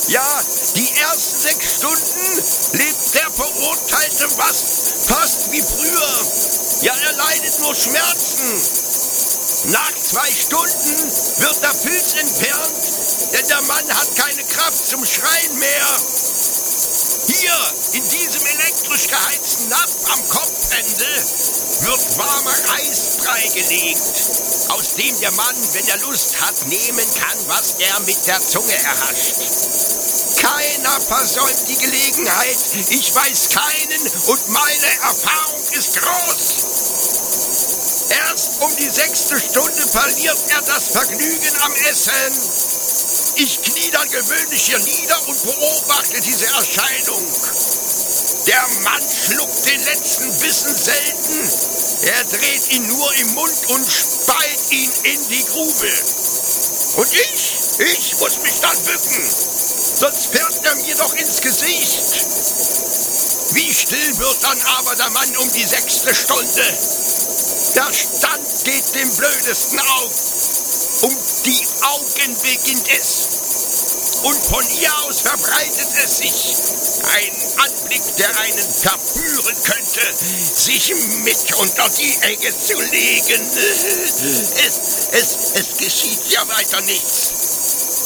Ja, die ersten sechs Stunden lebt der Verurteilte fast, fast wie früher. Ja, er leidet nur Schmerzen. Nach zwei Stunden wird der Pilz entfernt, denn der Mann hat keine Kraft zum Schreien mehr. Hier, in diesem elektrisch geheizten Napf am Kopfende, wird warmer Eisbrei gelegt, aus dem der Mann, wenn er Lust hat, nehmen kann, was er mit der Zunge erhascht. Keiner versäumt die Gelegenheit. Ich weiß keinen und meine Erfahrung ist groß. Erst um die sechste Stunde verliert er das Vergnügen am Essen. Ich knie dann gewöhnlich hier nieder und beobachte diese Erscheinung. Der Mann schluckt den letzten Bissen selten. Er dreht ihn nur im Mund und speit ihn in die Grube. Und ich, ich muss mich dann bücken, sonst fährt er mir doch ins Gesicht. Wie still wird dann aber der Mann um die sechste Stunde? Der Stand geht dem Blödesten auf. Um die Augen beginnt es. Und von hier aus verbreitet es sich. Ein Anblick, der einen verführen könnte, sich mit unter die Ecke zu legen. Es, es, es geschieht ja weiter nichts.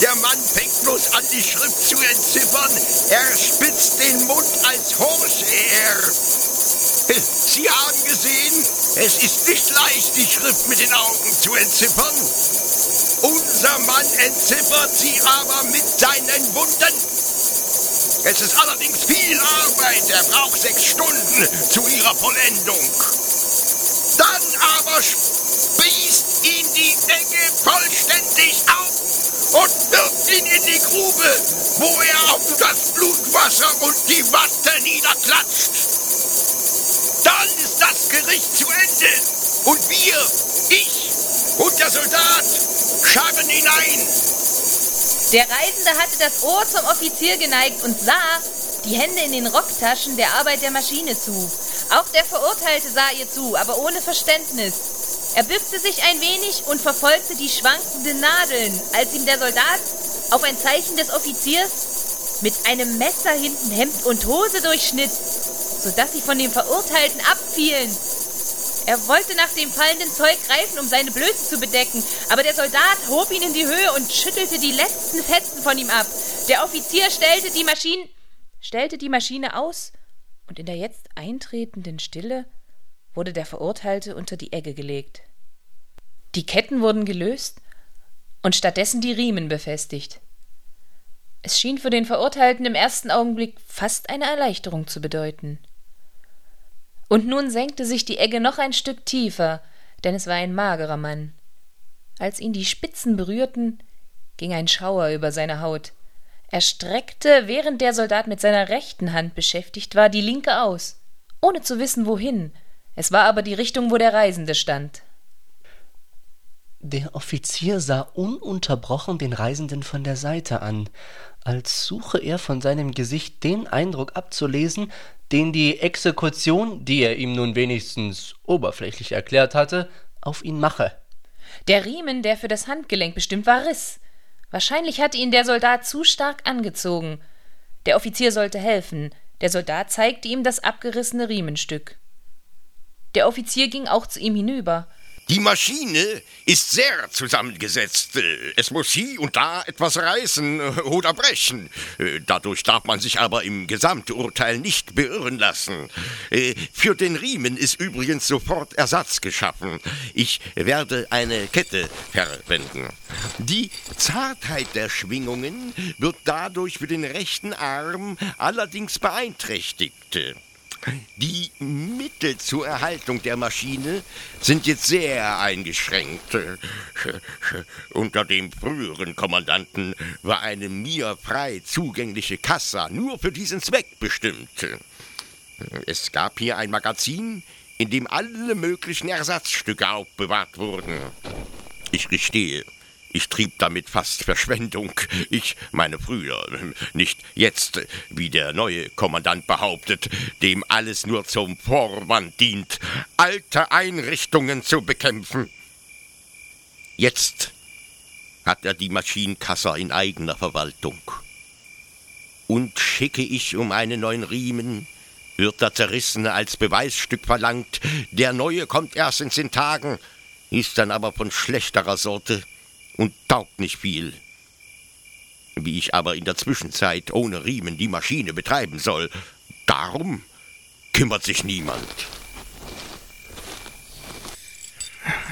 Der Mann fängt bloß an, die Schrift zu entziffern. Er spitzt den Mund als Horseher. Sie haben gesehen, es ist nicht leicht, die Schrift mit den Augen zu entziffern. Unser Mann entziffert sie aber mit seinen Wunden. Es ist allerdings viel Arbeit. Er braucht sechs Stunden zu ihrer Vollendung. Dann aber spießt ihn die Ecke vollständig auf und wirft ihn in die Grube, wo er auf das Blutwasser und die Watte niederklatscht. Das Gericht zu Ende. Und wir, ich und der Soldat scharren hinein. Der Reisende hatte das Ohr zum Offizier geneigt und sah, die Hände in den Rocktaschen, der Arbeit der Maschine zu. Auch der Verurteilte sah ihr zu, aber ohne Verständnis. Er bückte sich ein wenig und verfolgte die schwankenden Nadeln, als ihm der Soldat auf ein Zeichen des Offiziers mit einem Messer hinten Hemd und Hose durchschnitt, sodass sie von dem Verurteilten abfielen. Er wollte nach dem fallenden Zeug greifen, um seine Blöße zu bedecken, aber der Soldat hob ihn in die Höhe und schüttelte die letzten Fetzen von ihm ab. Der Offizier stellte die Maschine, stellte die Maschine aus, und in der jetzt eintretenden Stille wurde der Verurteilte unter die Egge gelegt. Die Ketten wurden gelöst und stattdessen die Riemen befestigt. Es schien für den Verurteilten im ersten Augenblick fast eine Erleichterung zu bedeuten. Und nun senkte sich die Egge noch ein Stück tiefer, denn es war ein magerer Mann. Als ihn die Spitzen berührten, ging ein Schauer über seine Haut. Er streckte, während der Soldat mit seiner rechten Hand beschäftigt war, die linke aus, ohne zu wissen wohin. Es war aber die Richtung, wo der Reisende stand. Der Offizier sah ununterbrochen den Reisenden von der Seite an, als suche er von seinem Gesicht den Eindruck abzulesen, den die Exekution, die er ihm nun wenigstens oberflächlich erklärt hatte, auf ihn mache. Der Riemen, der für das Handgelenk bestimmt war, riss. Wahrscheinlich hatte ihn der Soldat zu stark angezogen. Der Offizier sollte helfen. Der Soldat zeigte ihm das abgerissene Riemenstück. Der Offizier ging auch zu ihm hinüber. Die Maschine ist sehr zusammengesetzt. Es muss hier und da etwas reißen oder brechen. Dadurch darf man sich aber im Gesamturteil nicht beirren lassen. Für den Riemen ist übrigens sofort Ersatz geschaffen. Ich werde eine Kette verwenden. Die Zartheit der Schwingungen wird dadurch für den rechten Arm allerdings beeinträchtigt. Die Mittel zur Erhaltung der Maschine sind jetzt sehr eingeschränkt. Unter dem früheren Kommandanten war eine mir frei zugängliche Kassa nur für diesen Zweck bestimmt. Es gab hier ein Magazin, in dem alle möglichen Ersatzstücke aufbewahrt wurden. Ich gestehe, ich trieb damit fast Verschwendung. Ich meine früher, nicht jetzt, wie der neue Kommandant behauptet, dem alles nur zum Vorwand dient, alte Einrichtungen zu bekämpfen. Jetzt hat er die Maschinenkasse in eigener Verwaltung. Und schicke ich um einen neuen Riemen, wird der Zerrissene als Beweisstück verlangt, der neue kommt erst in zehn Tagen, ist dann aber von schlechterer Sorte und taugt nicht viel. Wie ich aber in der Zwischenzeit ohne Riemen die Maschine betreiben soll, darum kümmert sich niemand.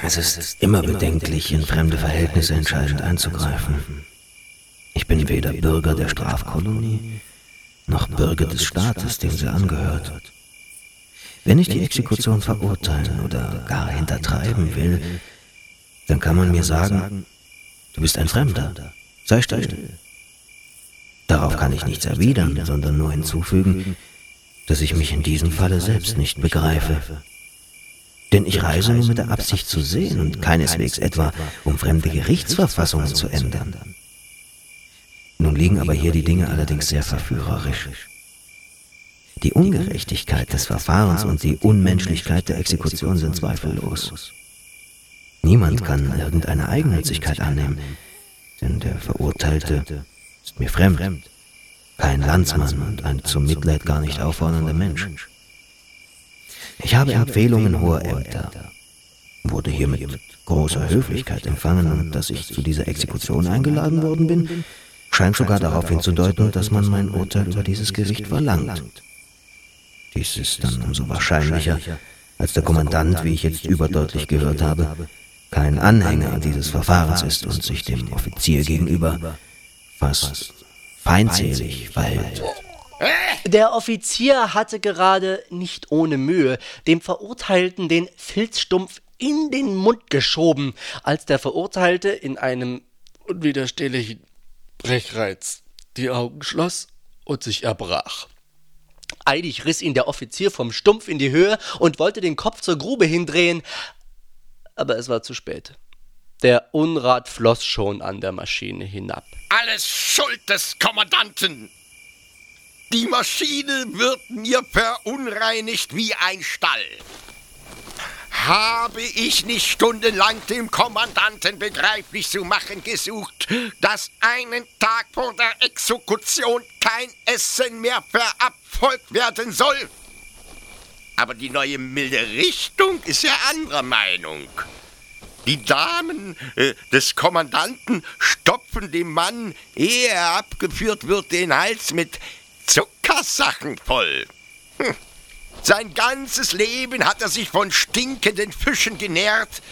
Es ist immer bedenklich, in fremde Verhältnisse entscheidend einzugreifen. Ich bin weder Bürger der Strafkolonie, noch Bürger des Staates, dem sie angehört. Wenn ich die Exekution verurteilen oder gar hintertreiben will, dann kann man mir sagen, Du bist ein Fremder. Sei still. Darauf kann ich nichts erwidern, sondern nur hinzufügen, dass ich mich in diesem Falle selbst nicht begreife. Denn ich reise nur mit der Absicht zu sehen und keineswegs etwa, um fremde Gerichtsverfassungen zu ändern. Nun liegen aber hier die Dinge allerdings sehr verführerisch. Die Ungerechtigkeit des Verfahrens und die Unmenschlichkeit der Exekution sind zweifellos. Niemand kann irgendeine Eigennützigkeit annehmen, denn der Verurteilte ist mir fremd, kein Landsmann und ein zum Mitleid gar nicht auffordernder Mensch. Ich habe Empfehlungen hoher Ämter, wurde hier mit großer Höflichkeit empfangen und dass ich zu dieser Exekution eingeladen worden bin, scheint sogar darauf hinzudeuten, dass man mein Urteil über dieses Gericht verlangt. Dies ist dann umso wahrscheinlicher, als der Kommandant, wie ich jetzt überdeutlich gehört habe, kein Anhänger dieses Verfahrens ist und sich dem Offizier gegenüber fast feindselig verhält. Der Offizier hatte gerade nicht ohne Mühe dem Verurteilten den Filzstumpf in den Mund geschoben, als der Verurteilte in einem unwiderstehlichen Brechreiz die Augen schloss und sich erbrach. Eilig riss ihn der Offizier vom Stumpf in die Höhe und wollte den Kopf zur Grube hindrehen, aber es war zu spät. Der Unrat floss schon an der Maschine hinab. Alles Schuld des Kommandanten! Die Maschine wird mir verunreinigt wie ein Stall. Habe ich nicht stundenlang dem Kommandanten begreiflich zu machen gesucht, dass einen Tag vor der Exekution kein Essen mehr verabfolgt werden soll? Aber die neue milde Richtung ist ja anderer Meinung. Die Damen äh, des Kommandanten stopfen dem Mann, ehe er abgeführt wird, den Hals mit Zuckersachen voll. Hm. Sein ganzes Leben hat er sich von stinkenden Fischen genährt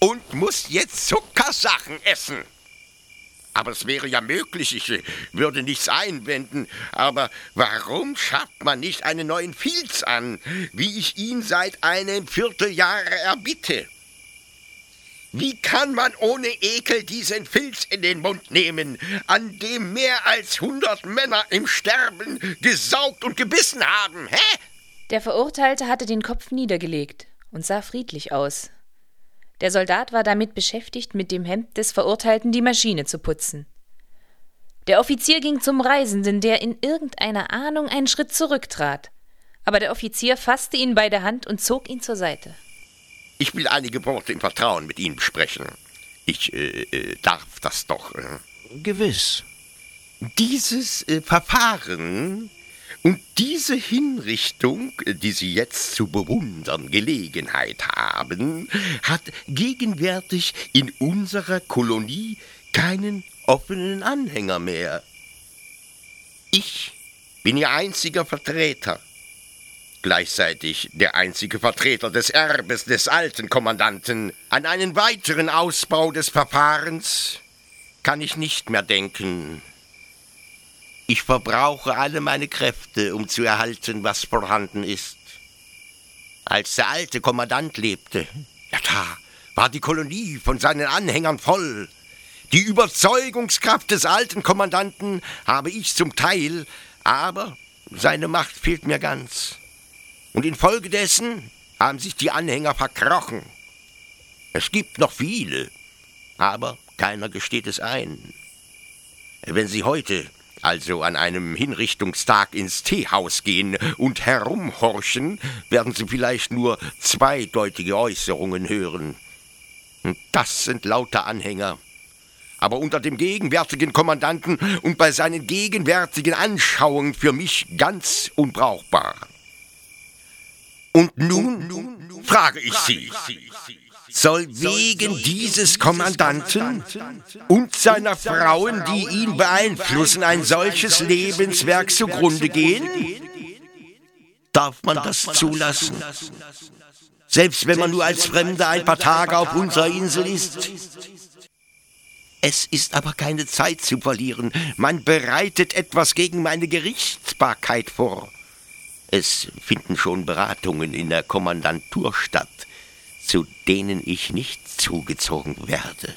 und muss jetzt Zuckersachen essen. Aber es wäre ja möglich, ich würde nichts einwenden. Aber warum schafft man nicht einen neuen Filz an, wie ich ihn seit einem Vierteljahr erbitte? Wie kann man ohne Ekel diesen Filz in den Mund nehmen, an dem mehr als hundert Männer im Sterben gesaugt und gebissen haben, hä? Der Verurteilte hatte den Kopf niedergelegt und sah friedlich aus. Der Soldat war damit beschäftigt, mit dem Hemd des Verurteilten die Maschine zu putzen. Der Offizier ging zum Reisenden, der in irgendeiner Ahnung einen Schritt zurücktrat. Aber der Offizier fasste ihn bei der Hand und zog ihn zur Seite. Ich will einige Worte im Vertrauen mit Ihnen besprechen. Ich äh, äh, darf das doch. Äh. Gewiss. Dieses äh, Verfahren und diese Hinrichtung, die Sie jetzt zu bewundern Gelegenheit haben, hat gegenwärtig in unserer Kolonie keinen offenen Anhänger mehr. Ich bin Ihr einziger Vertreter, gleichzeitig der einzige Vertreter des Erbes des alten Kommandanten. An einen weiteren Ausbau des Verfahrens kann ich nicht mehr denken. Ich verbrauche alle meine Kräfte, um zu erhalten, was vorhanden ist. Als der alte Kommandant lebte, ja da war die Kolonie von seinen Anhängern voll. Die Überzeugungskraft des alten Kommandanten habe ich zum Teil, aber seine Macht fehlt mir ganz. Und infolgedessen haben sich die Anhänger verkrochen. Es gibt noch viele, aber keiner gesteht es ein. Wenn Sie heute also an einem Hinrichtungstag ins Teehaus gehen und herumhorchen, werden Sie vielleicht nur zweideutige Äußerungen hören. Das sind lauter Anhänger. Aber unter dem gegenwärtigen Kommandanten und bei seinen gegenwärtigen Anschauungen für mich ganz unbrauchbar. Und nun, nun frage ich Sie, soll wegen dieses Kommandanten und seiner Frauen, die ihn beeinflussen, ein solches Lebenswerk zugrunde gehen? Darf man das zulassen? Selbst wenn man nur als Fremder ein paar Tage auf unserer Insel ist? Es ist aber keine Zeit zu verlieren. Man bereitet etwas gegen meine Gerichtsbarkeit vor. Es finden schon Beratungen in der Kommandantur statt zu denen ich nicht zugezogen werde.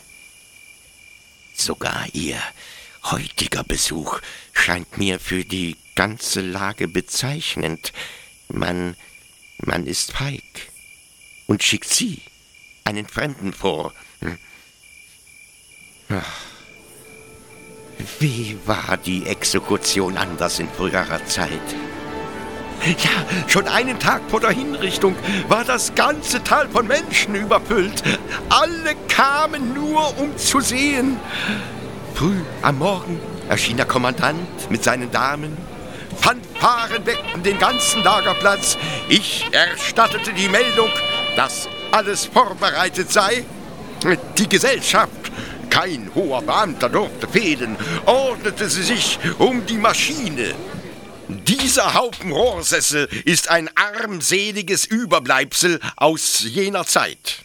Sogar Ihr heutiger Besuch scheint mir für die ganze Lage bezeichnend. Man, man ist feig und schickt Sie, einen Fremden, vor. Hm. Wie war die Exekution anders in früherer Zeit? Ja, schon einen Tag vor der Hinrichtung war das ganze Tal von Menschen überfüllt. Alle kamen nur, um zu sehen. Früh am Morgen erschien der Kommandant mit seinen Damen. Fanfaren weckten den ganzen Lagerplatz. Ich erstattete die Meldung, dass alles vorbereitet sei. Die Gesellschaft kein hoher Beamter durfte fehlen, ordnete sie sich um die Maschine. Dieser Haufen Rohrsessel ist ein armseliges Überbleibsel aus jener Zeit.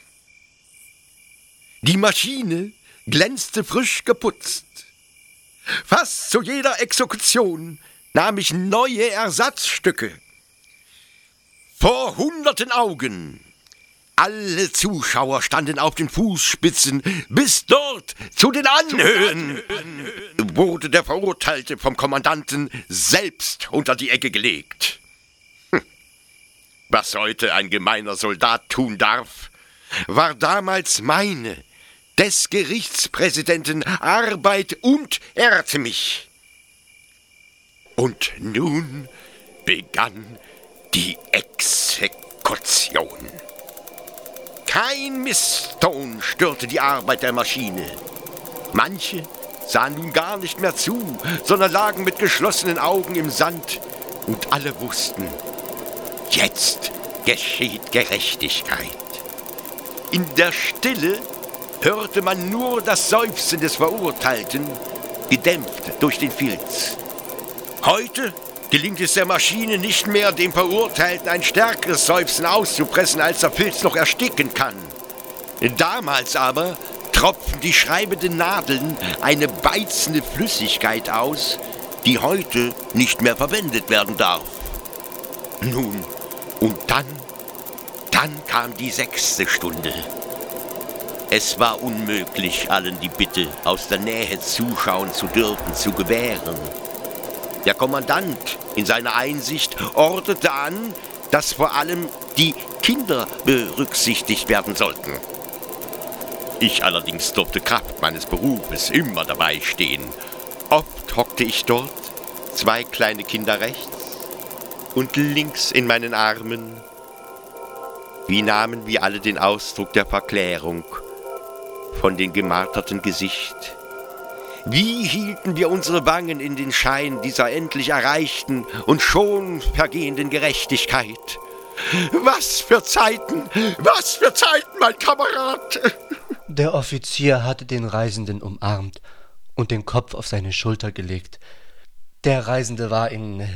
Die Maschine glänzte frisch geputzt. Fast zu jeder Exekution nahm ich neue Ersatzstücke. Vor hunderten Augen alle Zuschauer standen auf den Fußspitzen, bis dort zu den Anhöhen wurde der Verurteilte vom Kommandanten selbst unter die Ecke gelegt. Hm. Was heute ein gemeiner Soldat tun darf, war damals meine, des Gerichtspräsidenten Arbeit und ehrte mich. Und nun begann die Exekution. Kein Mistton störte die Arbeit der Maschine. Manche sahen nun gar nicht mehr zu, sondern lagen mit geschlossenen Augen im Sand. Und alle wussten, jetzt geschieht Gerechtigkeit. In der Stille hörte man nur das Seufzen des Verurteilten, gedämpft durch den Filz. Heute gelingt es der Maschine nicht mehr, dem Verurteilten ein stärkeres Seufzen auszupressen, als der Filz noch ersticken kann. Damals aber tropfen die schreibenden Nadeln eine beizende Flüssigkeit aus, die heute nicht mehr verwendet werden darf. Nun, und dann, dann kam die sechste Stunde. Es war unmöglich, allen die Bitte, aus der Nähe zuschauen zu dürfen, zu gewähren. Der Kommandant in seiner Einsicht ordnete an, dass vor allem die Kinder berücksichtigt werden sollten. Ich allerdings durfte Kraft meines Berufes immer dabei stehen. Oft hockte ich dort, zwei kleine Kinder rechts und links in meinen Armen. Wie nahmen wir alle den Ausdruck der Verklärung von dem gemarterten Gesicht Wie hielten wir unsere Wangen in den Schein dieser endlich erreichten und schon vergehenden Gerechtigkeit? Was für Zeiten, was für Zeiten, mein Kamerad! Der Offizier hatte den Reisenden umarmt und den Kopf auf seine Schulter gelegt. Der Reisende war in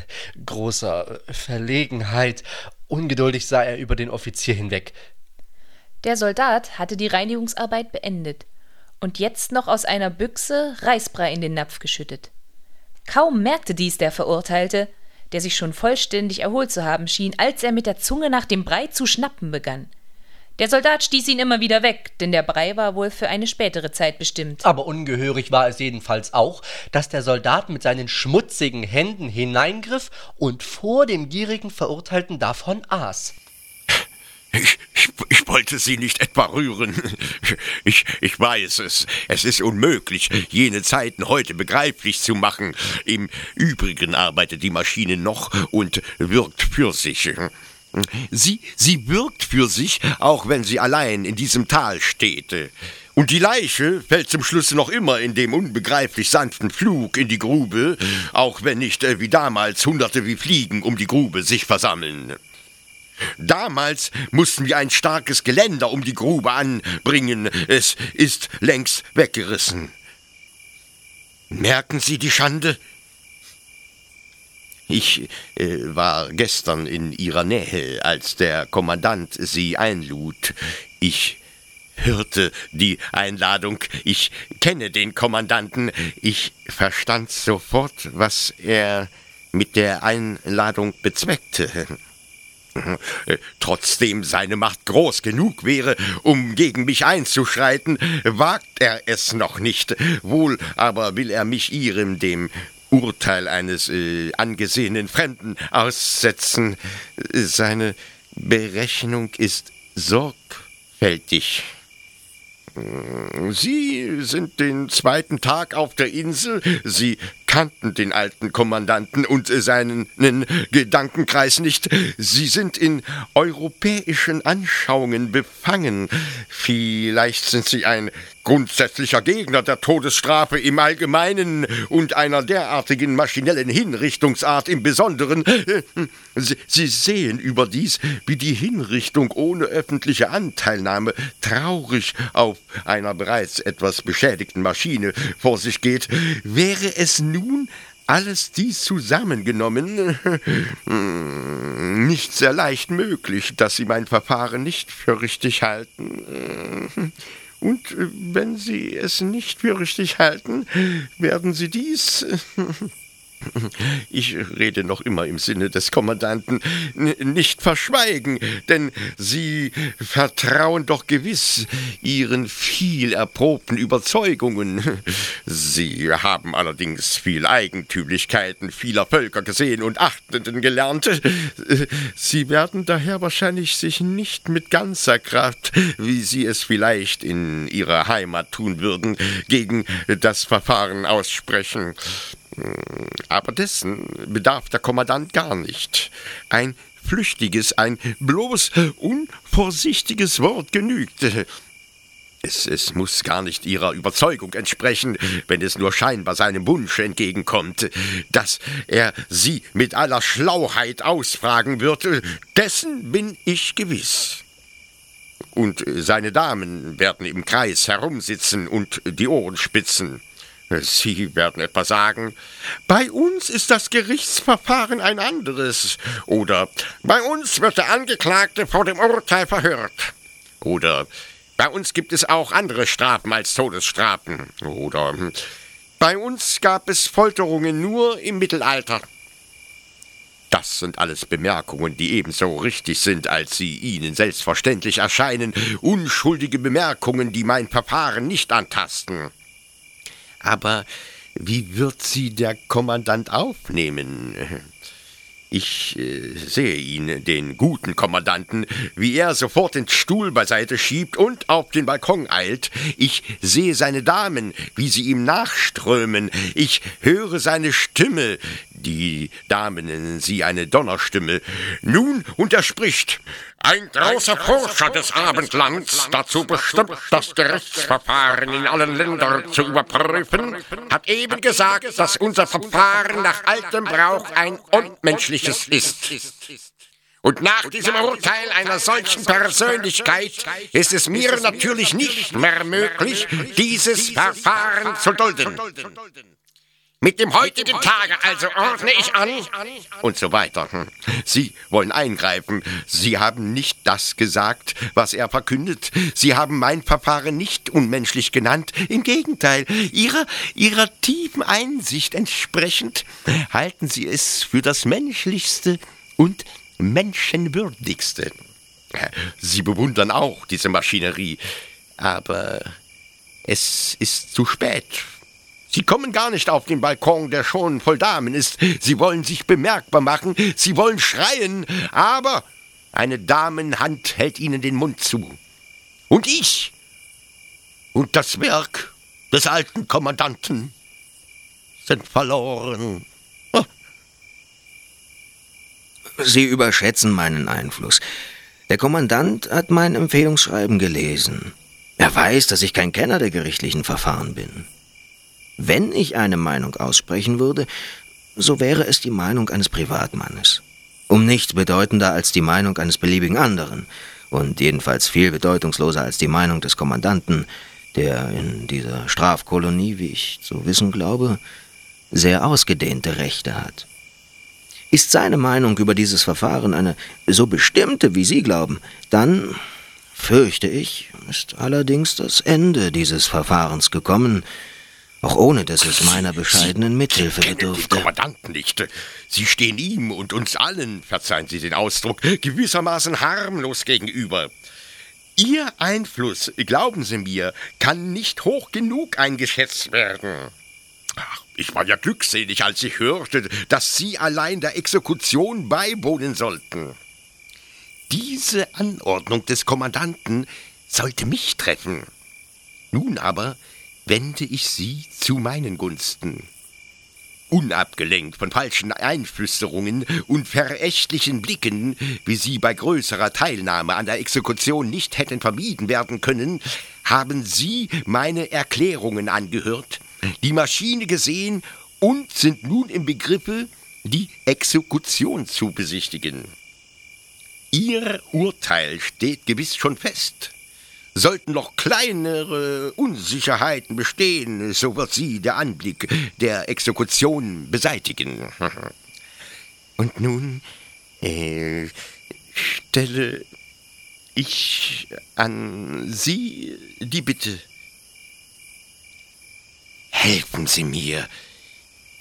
großer Verlegenheit. Ungeduldig sah er über den Offizier hinweg. Der Soldat hatte die Reinigungsarbeit beendet und jetzt noch aus einer Büchse Reisbrei in den Napf geschüttet. Kaum merkte dies der Verurteilte, der sich schon vollständig erholt zu haben schien, als er mit der Zunge nach dem Brei zu schnappen begann. Der Soldat stieß ihn immer wieder weg, denn der Brei war wohl für eine spätere Zeit bestimmt. Aber ungehörig war es jedenfalls auch, dass der Soldat mit seinen schmutzigen Händen hineingriff und vor dem gierigen Verurteilten davon aß. Ich, ich, ich, wollte Sie nicht etwa rühren. Ich, ich weiß es. Es ist unmöglich, jene Zeiten heute begreiflich zu machen. Im Übrigen arbeitet die Maschine noch und wirkt für sich. Sie, sie wirkt für sich, auch wenn sie allein in diesem Tal steht. Und die Leiche fällt zum Schluss noch immer in dem unbegreiflich sanften Flug in die Grube, auch wenn nicht äh, wie damals Hunderte wie Fliegen um die Grube sich versammeln. Damals mussten wir ein starkes Geländer um die Grube anbringen. Es ist längst weggerissen. Merken Sie die Schande? Ich äh, war gestern in Ihrer Nähe, als der Kommandant Sie einlud. Ich hörte die Einladung. Ich kenne den Kommandanten. Ich verstand sofort, was er mit der Einladung bezweckte. Äh, trotzdem seine Macht groß genug wäre, um gegen mich einzuschreiten, wagt er es noch nicht. Wohl aber will er mich ihrem, dem Urteil eines äh, angesehenen Fremden aussetzen. Seine Berechnung ist sorgfältig. Sie sind den zweiten Tag auf der Insel. Sie kannten den alten Kommandanten und seinen Gedankenkreis nicht. Sie sind in europäischen Anschauungen befangen. Vielleicht sind Sie ein grundsätzlicher Gegner der Todesstrafe im Allgemeinen und einer derartigen maschinellen Hinrichtungsart im Besonderen. Sie sehen überdies, wie die Hinrichtung ohne öffentliche Anteilnahme traurig auf einer bereits etwas beschädigten Maschine vor sich geht. Wäre es nun alles dies zusammengenommen nicht sehr leicht möglich, dass Sie mein Verfahren nicht für richtig halten. Und wenn Sie es nicht für richtig halten, werden Sie dies ich rede noch immer im Sinne des Kommandanten, nicht verschweigen, denn Sie vertrauen doch gewiss Ihren viel erprobten Überzeugungen. Sie haben allerdings viel Eigentümlichkeiten vieler Völker gesehen und achteten gelernt. Sie werden daher wahrscheinlich sich nicht mit ganzer Kraft, wie Sie es vielleicht in Ihrer Heimat tun würden, gegen das Verfahren aussprechen. Aber dessen bedarf der Kommandant gar nicht. Ein flüchtiges, ein bloß unvorsichtiges Wort genügt. Es, es muss gar nicht Ihrer Überzeugung entsprechen, wenn es nur scheinbar seinem Wunsch entgegenkommt, dass er Sie mit aller Schlauheit ausfragen wird. Dessen bin ich gewiss. Und seine Damen werden im Kreis herumsitzen und die Ohren spitzen. Sie werden etwa sagen, bei uns ist das Gerichtsverfahren ein anderes. Oder bei uns wird der Angeklagte vor dem Urteil verhört. Oder bei uns gibt es auch andere Strafen als Todesstrafen. Oder bei uns gab es Folterungen nur im Mittelalter. Das sind alles Bemerkungen, die ebenso richtig sind, als sie Ihnen selbstverständlich erscheinen, unschuldige Bemerkungen, die mein Verfahren nicht antasten. Aber wie wird sie der Kommandant aufnehmen? Ich äh, sehe ihn, den guten Kommandanten, wie er sofort den Stuhl beiseite schiebt und auf den Balkon eilt. Ich sehe seine Damen, wie sie ihm nachströmen. Ich höre seine Stimme, Die Dame nennen sie eine Donnerstimme. Nun, und er spricht. Ein großer Forscher des Abendlands, dazu bestimmt, das Gerichtsverfahren in allen Ländern zu überprüfen, hat eben gesagt, dass unser Verfahren nach altem Brauch ein unmenschliches ist. Und nach diesem Urteil einer solchen Persönlichkeit ist es mir natürlich nicht mehr möglich, dieses Verfahren zu dulden. Mit dem heutigen Tage also ordne ich an und so weiter. Hm. Sie wollen eingreifen. Sie haben nicht das gesagt, was er verkündet. Sie haben mein Verfahren nicht unmenschlich genannt. Im Gegenteil, ihrer, ihrer tiefen Einsicht entsprechend halten Sie es für das menschlichste und menschenwürdigste. Sie bewundern auch diese Maschinerie, aber es ist zu spät Sie kommen gar nicht auf den Balkon, der schon voll Damen ist. Sie wollen sich bemerkbar machen, sie wollen schreien, aber eine Damenhand hält ihnen den Mund zu. Und ich und das Werk des alten Kommandanten sind verloren. Oh. Sie überschätzen meinen Einfluss. Der Kommandant hat mein Empfehlungsschreiben gelesen. Er weiß, dass ich kein Kenner der gerichtlichen Verfahren bin. Wenn ich eine Meinung aussprechen würde, so wäre es die Meinung eines Privatmannes. Um nichts bedeutender als die Meinung eines beliebigen anderen und jedenfalls viel bedeutungsloser als die Meinung des Kommandanten, der in dieser Strafkolonie, wie ich zu wissen glaube, sehr ausgedehnte Rechte hat. Ist seine Meinung über dieses Verfahren eine so bestimmte, wie Sie glauben, dann, fürchte ich, ist allerdings das Ende dieses Verfahrens gekommen, auch ohne dass es meiner bescheidenen Mithilfe bedurfte. Den Kommandanten nicht. Sie stehen ihm und uns allen, verzeihen Sie den Ausdruck, gewissermaßen harmlos gegenüber. Ihr Einfluss, glauben Sie mir, kann nicht hoch genug eingeschätzt werden. Ach, ich war ja glückselig, als ich hörte, dass Sie allein der Exekution beiwohnen sollten. Diese Anordnung des Kommandanten sollte mich treffen. Nun aber wende ich sie zu meinen Gunsten. Unabgelenkt von falschen Einflüsterungen und verächtlichen Blicken, wie sie bei größerer Teilnahme an der Exekution nicht hätten vermieden werden können, haben Sie meine Erklärungen angehört, die Maschine gesehen und sind nun im Begriffe, die Exekution zu besichtigen. Ihr Urteil steht gewiss schon fest. Sollten noch kleinere Unsicherheiten bestehen, so wird sie der Anblick der Exekution beseitigen. Und nun äh, stelle ich an Sie die Bitte. Helfen Sie mir,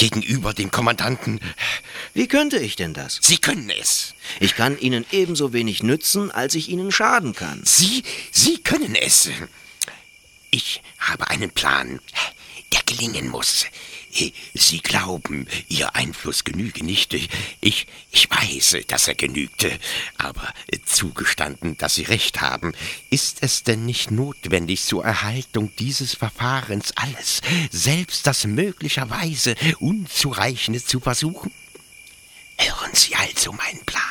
gegenüber dem Kommandanten. Wie könnte ich denn das? Sie können es. Ich kann Ihnen ebenso wenig nützen, als ich Ihnen schaden kann. Sie, Sie können es. Ich habe einen Plan, der gelingen muss. Sie glauben, Ihr Einfluss genüge nicht. Ich, ich weiß, dass er genügte. Aber zugestanden, dass Sie recht haben, ist es denn nicht notwendig, zur Erhaltung dieses Verfahrens alles, selbst das möglicherweise Unzureichende zu versuchen? Hören Sie also meinen Plan.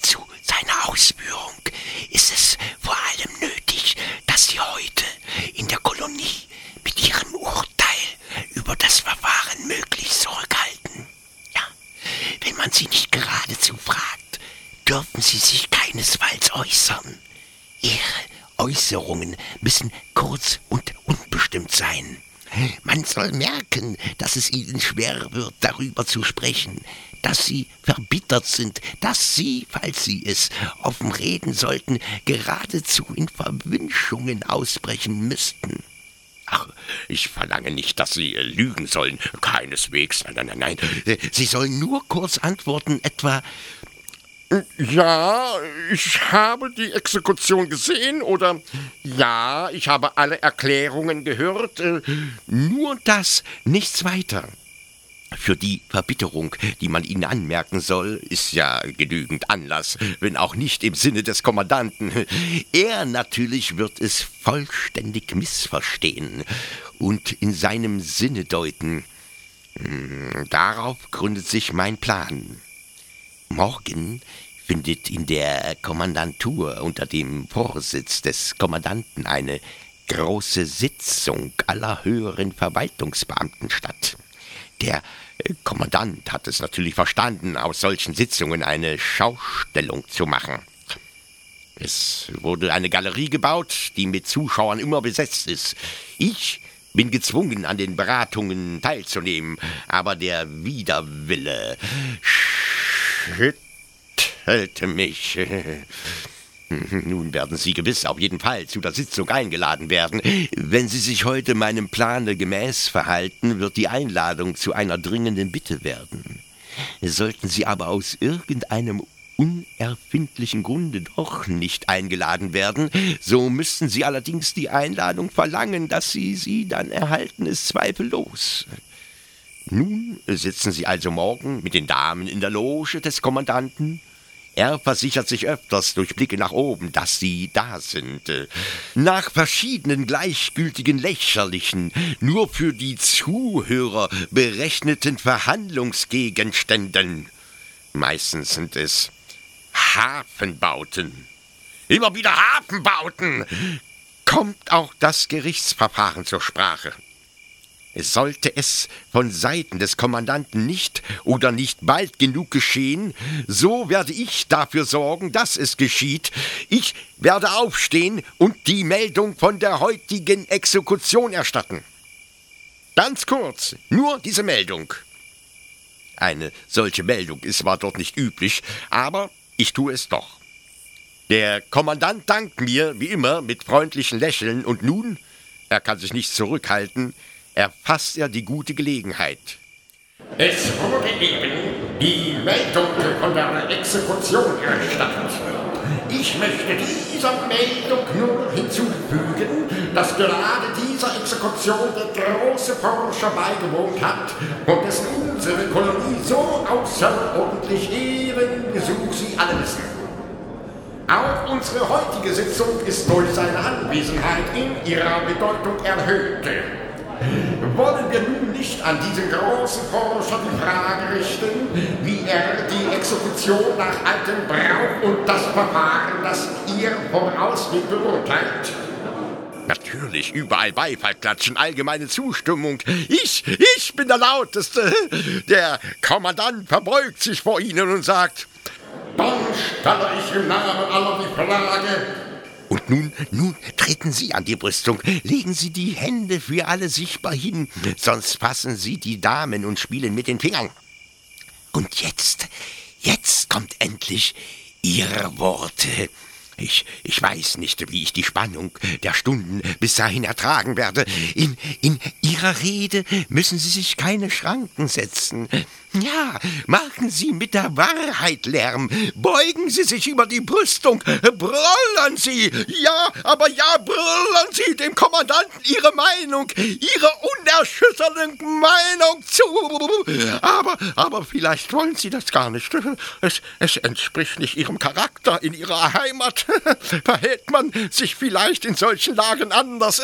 Zu seiner Ausführung ist es vor allem nötig, dass Sie heute in der Kolonie mit Ihrem Urteil über das Verfahren möglichst zurückhalten. Ja, wenn man Sie nicht geradezu fragt, dürfen Sie sich keinesfalls äußern. Ihre Äußerungen müssen kurz und unbestimmt sein. Man soll merken, dass es ihnen schwer wird, darüber zu sprechen, dass sie verbittert sind, dass sie, falls sie es offen reden sollten, geradezu in Verwünschungen ausbrechen müssten. Ach, ich verlange nicht, dass Sie lügen sollen. Keineswegs. Nein, nein, nein, nein. Sie sollen nur kurz antworten, etwa. Ja, ich habe die Exekution gesehen oder ja, ich habe alle Erklärungen gehört. Äh, nur das, nichts weiter. Für die Verbitterung, die man ihnen anmerken soll, ist ja genügend Anlass, wenn auch nicht im Sinne des Kommandanten. Er natürlich wird es vollständig missverstehen und in seinem Sinne deuten. Hm, darauf gründet sich mein Plan. Morgen findet in der Kommandantur unter dem Vorsitz des Kommandanten eine große Sitzung aller höheren Verwaltungsbeamten statt. Der äh, Kommandant hat es natürlich verstanden, aus solchen Sitzungen eine Schaustellung zu machen. Es wurde eine Galerie gebaut, die mit Zuschauern immer besetzt ist. Ich bin gezwungen, an den Beratungen teilzunehmen, aber der Widerwille schüttelte mich. Nun werden Sie gewiss auf jeden Fall zu der Sitzung eingeladen werden. Wenn Sie sich heute meinem Plane gemäß verhalten, wird die Einladung zu einer dringenden Bitte werden. Sollten Sie aber aus irgendeinem unerfindlichen Grunde doch nicht eingeladen werden, so müssten Sie allerdings die Einladung verlangen, dass Sie sie dann erhalten, ist zweifellos. Nun sitzen Sie also morgen mit den Damen in der Loge des Kommandanten er versichert sich öfters durch Blicke nach oben, dass sie da sind. Nach verschiedenen gleichgültigen, lächerlichen, nur für die Zuhörer berechneten Verhandlungsgegenständen. Meistens sind es Hafenbauten. Immer wieder Hafenbauten! Kommt auch das Gerichtsverfahren zur Sprache. Sollte es von Seiten des Kommandanten nicht oder nicht bald genug geschehen, so werde ich dafür sorgen, dass es geschieht. Ich werde aufstehen und die Meldung von der heutigen Exekution erstatten. Ganz kurz, nur diese Meldung. Eine solche Meldung ist zwar dort nicht üblich, aber ich tue es doch. Der Kommandant dankt mir, wie immer, mit freundlichen Lächeln, und nun, er kann sich nicht zurückhalten, erfasst er die gute Gelegenheit. Es wurde eben die Meldung von der Exekution erstattet. Ich möchte dieser Meldung nur hinzufügen, dass gerade dieser Exekution der große Forscher beigewohnt hat und dessen unsere Kolonie so außerordentlich ehrengesuch Sie alle wissen. Auch unsere heutige Sitzung ist durch seine Anwesenheit in ihrer Bedeutung erhöht. Wollen wir nun nicht an diesen großen Forscher die Frage richten, wie er die Exekution nach altem Brauch und das Verfahren, das ihr vorausgeht, beurteilt? Natürlich, überall Beifall klatschen, allgemeine Zustimmung. Ich, ich bin der Lauteste. Der Kommandant verbeugt sich vor Ihnen und sagt, Dann stelle ich im Namen aller die Frage, nun, nun treten Sie an die Brüstung, legen Sie die Hände für alle sichtbar hin, sonst fassen Sie die Damen und spielen mit den Fingern. Und jetzt, jetzt kommt endlich Ihre Worte. Ich, ich weiß nicht, wie ich die Spannung der Stunden bis dahin ertragen werde. In, in Ihrer Rede müssen Sie sich keine Schranken setzen. Ja, machen Sie mit der Wahrheit Lärm. Beugen Sie sich über die Brüstung. Brüllen Sie. Ja, aber ja, brüllen Sie dem Kommandanten Ihre Meinung, Ihre unerschütterliche Meinung zu. Aber, aber vielleicht wollen Sie das gar nicht. Es, es entspricht nicht Ihrem Charakter in Ihrer Heimat. Verhält man sich vielleicht in solchen Lagen anders.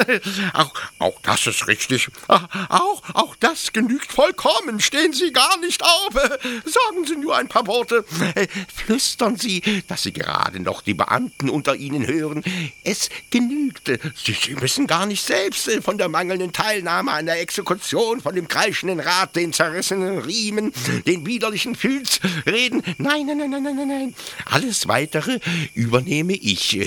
Auch, auch das ist richtig. Auch, auch das genügt vollkommen. Stehen Sie gar nicht auf. Sagen Sie nur ein paar Worte. Flüstern Sie, dass Sie gerade noch die Beamten unter Ihnen hören. Es genügt. Sie, Sie müssen gar nicht selbst von der mangelnden Teilnahme an der Exekution, von dem kreischenden Rad, den zerrissenen Riemen, den widerlichen Filz reden. Nein, nein, nein, nein, nein, nein. Alles Weitere übernehme ich.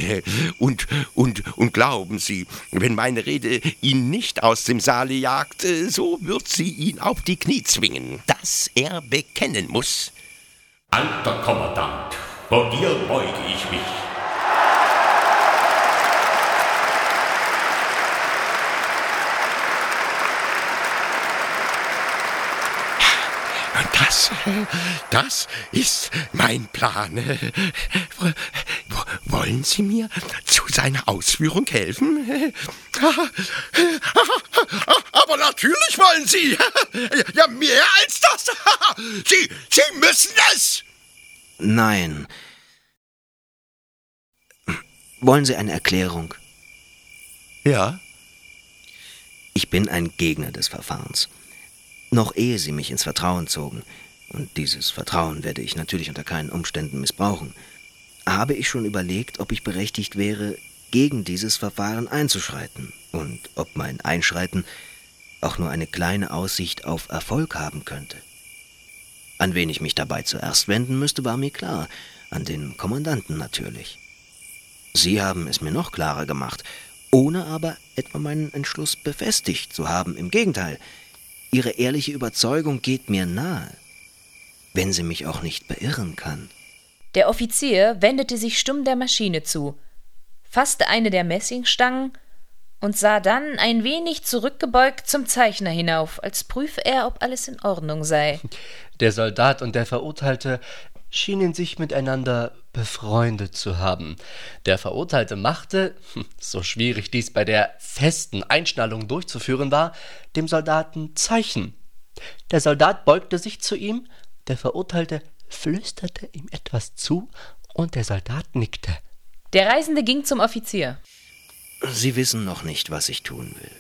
Und, und, und glauben Sie, wenn meine Rede ihn nicht aus dem Saale jagt, so wird sie ihn auf die Knie zwingen. Das er bekennen muss. Alter Kommandant, vor dir beuge ich mich. Das, das ist mein Plan. Wollen Sie mir zu seiner Ausführung helfen? Aber natürlich wollen Sie. Ja, mehr als das. Sie, Sie müssen es. Nein. Wollen Sie eine Erklärung? Ja. Ich bin ein Gegner des Verfahrens. Noch ehe sie mich ins Vertrauen zogen, und dieses Vertrauen werde ich natürlich unter keinen Umständen missbrauchen, habe ich schon überlegt, ob ich berechtigt wäre, gegen dieses Verfahren einzuschreiten und ob mein Einschreiten auch nur eine kleine Aussicht auf Erfolg haben könnte. An wen ich mich dabei zuerst wenden müsste, war mir klar, an den Kommandanten natürlich. Sie haben es mir noch klarer gemacht, ohne aber etwa meinen Entschluss befestigt zu haben. Im Gegenteil, Ihre ehrliche Überzeugung geht mir nahe, wenn sie mich auch nicht beirren kann. Der Offizier wendete sich stumm der Maschine zu, fasste eine der Messingstangen und sah dann ein wenig zurückgebeugt zum Zeichner hinauf, als prüfe er, ob alles in Ordnung sei. Der Soldat und der Verurteilte schienen sich miteinander befreundet zu haben. Der Verurteilte machte, so schwierig dies bei der festen Einschnallung durchzuführen war, dem Soldaten Zeichen. Der Soldat beugte sich zu ihm, der Verurteilte flüsterte ihm etwas zu, und der Soldat nickte. Der Reisende ging zum Offizier. Sie wissen noch nicht, was ich tun will.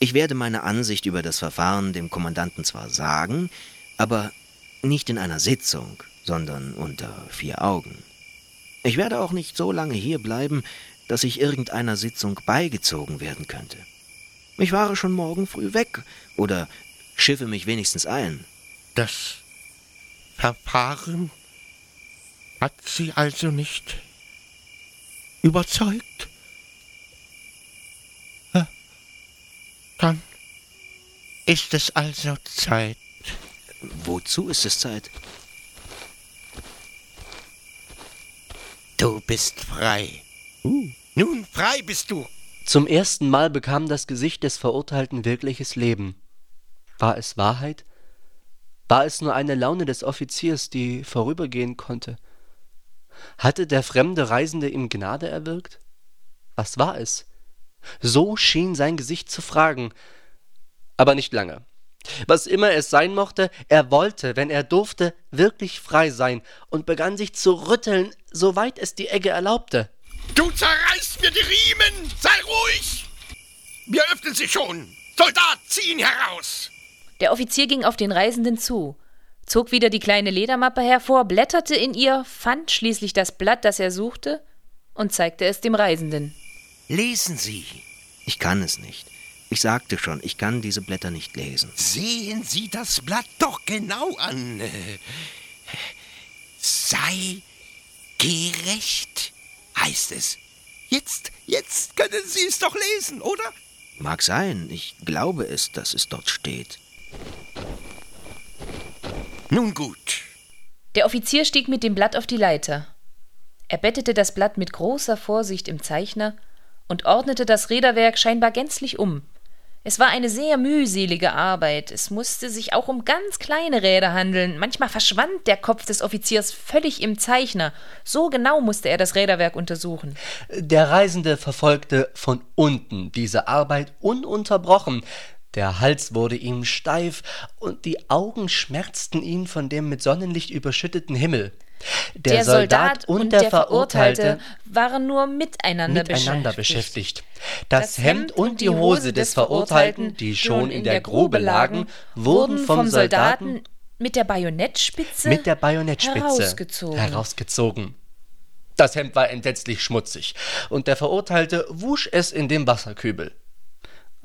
Ich werde meine Ansicht über das Verfahren dem Kommandanten zwar sagen, aber nicht in einer Sitzung, sondern unter vier Augen. Ich werde auch nicht so lange hier bleiben, dass ich irgendeiner Sitzung beigezogen werden könnte. Ich fahre schon morgen früh weg oder schiffe mich wenigstens ein. Das Verfahren hat Sie also nicht überzeugt? Dann ist es also Zeit. Wozu ist es Zeit? Du bist frei. Uh. Nun frei bist du. Zum ersten Mal bekam das Gesicht des Verurteilten wirkliches Leben. War es Wahrheit? War es nur eine Laune des Offiziers, die vorübergehen konnte? Hatte der fremde Reisende ihm Gnade erwirkt? Was war es? So schien sein Gesicht zu fragen. Aber nicht lange. Was immer es sein mochte, er wollte, wenn er durfte, wirklich frei sein und begann sich zu rütteln, soweit es die Egge erlaubte. Du zerreißt mir die Riemen! Sei ruhig! Wir öffnen sie schon! Soldat, zieh ihn heraus! Der Offizier ging auf den Reisenden zu, zog wieder die kleine Ledermappe hervor, blätterte in ihr, fand schließlich das Blatt, das er suchte, und zeigte es dem Reisenden. Lesen Sie. Ich kann es nicht. Ich sagte schon, ich kann diese Blätter nicht lesen. Sehen Sie das Blatt doch genau an. Sei gerecht, heißt es. Jetzt, jetzt können Sie es doch lesen, oder? Mag sein, ich glaube es, dass es dort steht. Nun gut. Der Offizier stieg mit dem Blatt auf die Leiter. Er bettete das Blatt mit großer Vorsicht im Zeichner und ordnete das Räderwerk scheinbar gänzlich um, es war eine sehr mühselige Arbeit. Es musste sich auch um ganz kleine Räder handeln. Manchmal verschwand der Kopf des Offiziers völlig im Zeichner. So genau musste er das Räderwerk untersuchen. Der Reisende verfolgte von unten diese Arbeit ununterbrochen. Der Hals wurde ihm steif und die Augen schmerzten ihn von dem mit Sonnenlicht überschütteten Himmel. Der, der Soldat, und, und der, Verurteilte waren nur miteinander, miteinander beschäftigt. Das, Hemd und die Hose des Verurteilten, die schon in der Grube lagen, wurden vom Soldaten mit der Bajonettspitze, mit der Bajonettspitze herausgezogen. herausgezogen. Das Hemd war entsetzlich schmutzig, und der Verurteilte wusch es in dem Wasserkübel.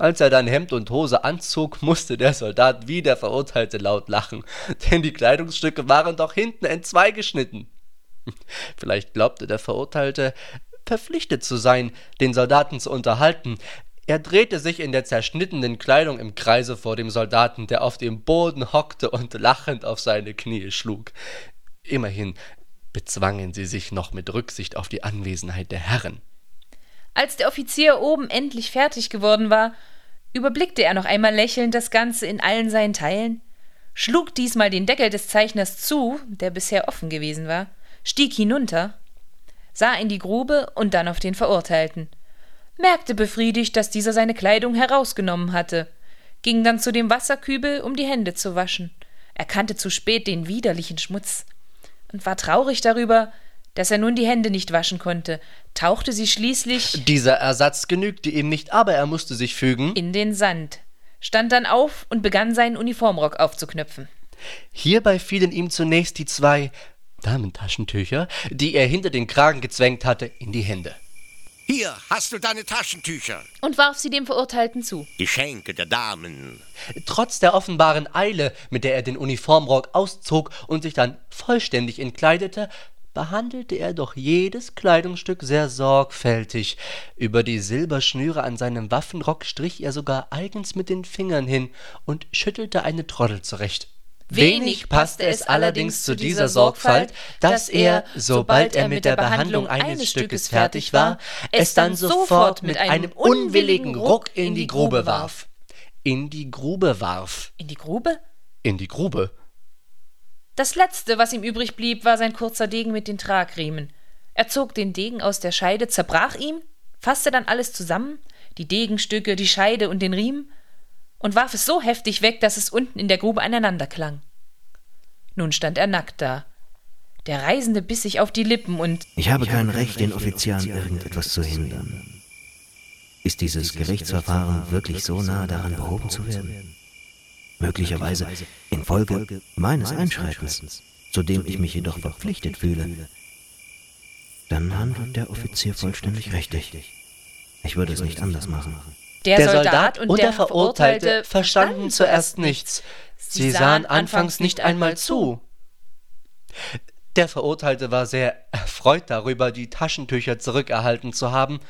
Als er dann Hemd und Hose anzog, musste der Soldat wie der Verurteilte laut lachen, denn die Kleidungsstücke waren doch hinten entzwei geschnitten. Vielleicht glaubte der Verurteilte, verpflichtet zu sein, den Soldaten zu unterhalten. Er drehte sich in der zerschnittenen Kleidung im Kreise vor dem Soldaten, der auf dem Boden hockte und lachend auf seine Knie schlug. Immerhin bezwangen sie sich noch mit Rücksicht auf die Anwesenheit der Herren. Als der Offizier oben endlich fertig geworden war, überblickte er noch einmal lächelnd das Ganze in allen seinen Teilen, schlug diesmal den Deckel des Zeichners zu, der bisher offen gewesen war, stieg hinunter, sah in die Grube und dann auf den Verurteilten, merkte befriedigt, dass dieser seine Kleidung herausgenommen hatte, ging dann zu dem Wasserkübel, um die Hände zu waschen, erkannte zu spät den widerlichen Schmutz und war traurig darüber, dass er nun die Hände nicht waschen konnte, tauchte sie schließlich Dieser Ersatz genügte ihm nicht, aber er musste sich fügen in den Sand, stand dann auf und begann seinen Uniformrock aufzuknöpfen. Hierbei fielen ihm zunächst die zwei Damentaschentücher, die er hinter den Kragen gezwängt hatte, in die Hände. Hier hast du deine Taschentücher. Und warf sie dem Verurteilten zu. Geschenke der Damen. Trotz der offenbaren Eile, mit der er den Uniformrock auszog und sich dann vollständig entkleidete, behandelte er doch jedes Kleidungsstück sehr sorgfältig. Über die Silberschnüre an seinem Waffenrock strich er sogar eigens mit den Fingern hin und schüttelte eine Troddel zurecht. Wenig passte es allerdings zu dieser Sorgfalt, dass er, sobald er mit der Behandlung eines Stückes fertig war, es dann sofort mit einem unwilligen Ruck in die Grube warf. In die Grube warf. In die Grube? In die Grube. Das letzte, was ihm übrig blieb, war sein kurzer Degen mit den Tragriemen. Er zog den Degen aus der Scheide, zerbrach ihn, fasste dann alles zusammen, die Degenstücke, die Scheide und den Riemen, und warf es so heftig weg, dass es unten in der Grube aneinander klang. Nun stand er nackt da. Der Reisende biss sich auf die Lippen und Ich habe kein Recht, den Offizieren irgendetwas zu hindern. Ist dieses Gerichtsverfahren wirklich so nah daran behoben zu werden? Möglicherweise infolge meines Einschreitens, zu dem ich mich jedoch verpflichtet fühle, dann handelt der Offizier vollständig richtig. Ich würde es nicht anders machen. Der, der Soldat und der Verurteilte verstanden zuerst nichts. Sie sahen anfangs nicht einmal zu. Der Verurteilte war sehr erfreut darüber, die Taschentücher zurückerhalten zu haben,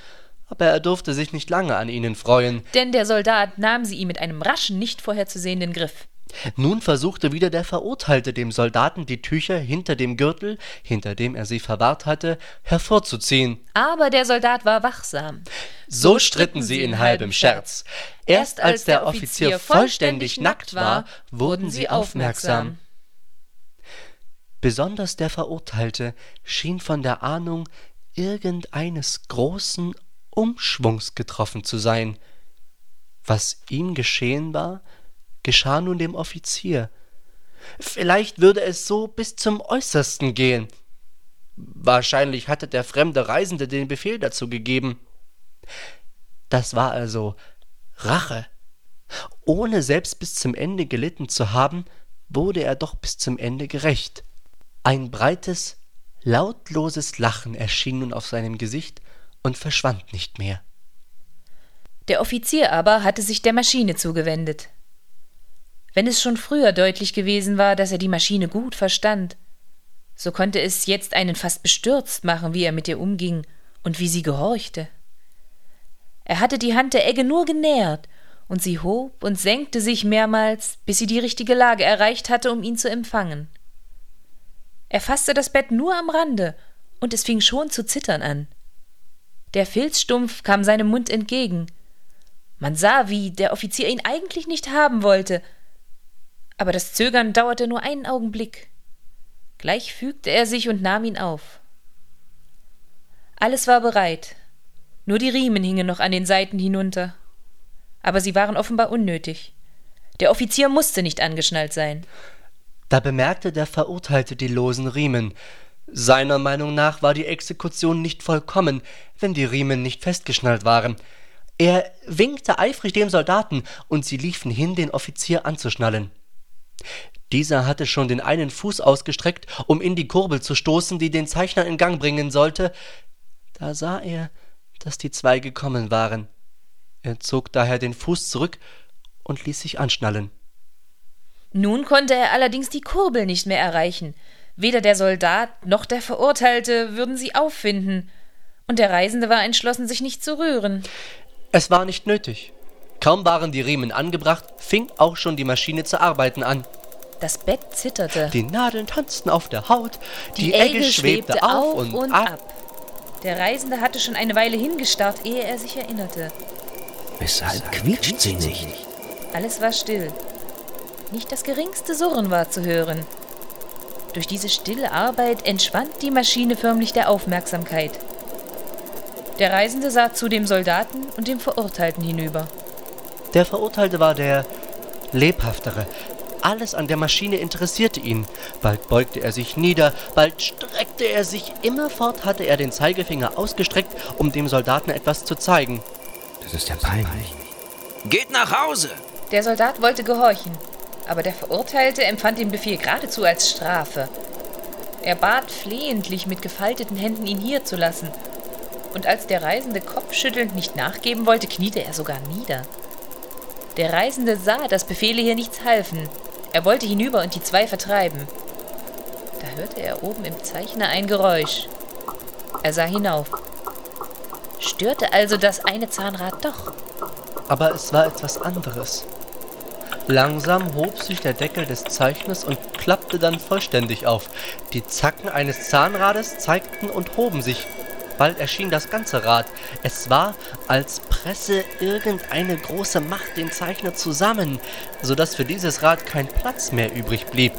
aber er durfte sich nicht lange an ihnen freuen. Denn der Soldat nahm sie ihm mit einem raschen, nicht vorherzusehenden Griff. Nun versuchte wieder der Verurteilte dem Soldaten die Tücher hinter dem Gürtel, hinter dem er sie verwahrt hatte, hervorzuziehen. Aber der Soldat war wachsam. So stritten sie in halbem Scherz. Erst als der Offizier vollständig nackt war, wurden sie aufmerksam. Besonders der Verurteilte schien von der Ahnung irgendeines großen Umschwungs getroffen zu sein. Was ihm geschehen war, geschah nun dem Offizier. Vielleicht würde es so bis zum Äußersten gehen. Wahrscheinlich hatte der fremde Reisende den Befehl dazu gegeben. Das war also Rache. Ohne selbst bis zum Ende gelitten zu haben, wurde er doch bis zum Ende gerecht. Ein breites, lautloses Lachen erschien nun auf seinem Gesicht, und verschwand nicht mehr. Der Offizier aber hatte sich der Maschine zugewendet. Wenn es schon früher deutlich gewesen war, dass er die Maschine gut verstand, so konnte es jetzt einen fast bestürzt machen, wie er mit ihr umging und wie sie gehorchte. Er hatte die Hand der Egge nur genähert, und sie hob und senkte sich mehrmals, bis sie die richtige Lage erreicht hatte, um ihn zu empfangen. Er fasste das Bett nur am Rande, und es fing schon zu zittern an. Der Filzstumpf kam seinem Mund entgegen. Man sah, wie der Offizier ihn eigentlich nicht haben wollte. Aber das Zögern dauerte nur einen Augenblick. Gleich fügte er sich und nahm ihn auf. Alles war bereit. Nur die Riemen hingen noch an den Seiten hinunter. Aber sie waren offenbar unnötig. Der Offizier musste nicht angeschnallt sein. Da bemerkte der Verurteilte die losen Riemen, seiner Meinung nach war die Exekution nicht vollkommen, wenn die Riemen nicht festgeschnallt waren. Er winkte eifrig dem Soldaten, und sie liefen hin, den Offizier anzuschnallen. Dieser hatte schon den einen Fuß ausgestreckt, um in die Kurbel zu stoßen, die den Zeichner in Gang bringen sollte. Da sah er, dass die zwei gekommen waren. Er zog daher den Fuß zurück und ließ sich anschnallen. Nun konnte er allerdings die Kurbel nicht mehr erreichen. Weder der Soldat noch der Verurteilte würden sie auffinden, und der Reisende war entschlossen, sich nicht zu rühren. Es war nicht nötig. Kaum waren die Riemen angebracht, fing auch schon die Maschine zu arbeiten an. Das Bett zitterte. Die Nadeln tanzten auf der Haut, die, die Egge, Egge schwebte, schwebte auf und, und ab. ab. Der Reisende hatte schon eine Weile hingestarrt, ehe er sich erinnerte. Weshalb quietscht sie nicht? Alles war still. Nicht das geringste Surren war zu hören. Durch diese stille Arbeit entschwand die Maschine förmlich der Aufmerksamkeit. Der Reisende sah zu dem Soldaten und dem Verurteilten hinüber. Der Verurteilte war der lebhaftere. Alles an der Maschine interessierte ihn. Bald beugte er sich nieder, bald streckte er sich. Immerfort hatte er den Zeigefinger ausgestreckt, um dem Soldaten etwas zu zeigen. Das ist ja peinlich. Geht nach Hause! Der Soldat wollte gehorchen, aber der Verurteilte empfand den Befehl geradezu als Strafe. Er bat flehentlich mit gefalteten Händen, ihn hier zu lassen. Und als der Reisende kopfschüttelnd nicht nachgeben wollte, kniete er sogar nieder. Der Reisende sah, dass Befehle hier nichts halfen. Er wollte hinüber und die zwei vertreiben. Da hörte er oben im Zeichner ein Geräusch. Er sah hinauf. Störte also das eine Zahnrad doch. Aber es war etwas anderes. Langsam hob sich der Deckel des Zeichners und klappte dann vollständig auf. Die Zacken eines Zahnrades zeigten und hoben sich. Bald erschien das ganze Rad. Es war, als presse irgendeine große Macht den Zeichner zusammen, so dass für dieses Rad kein Platz mehr übrig blieb.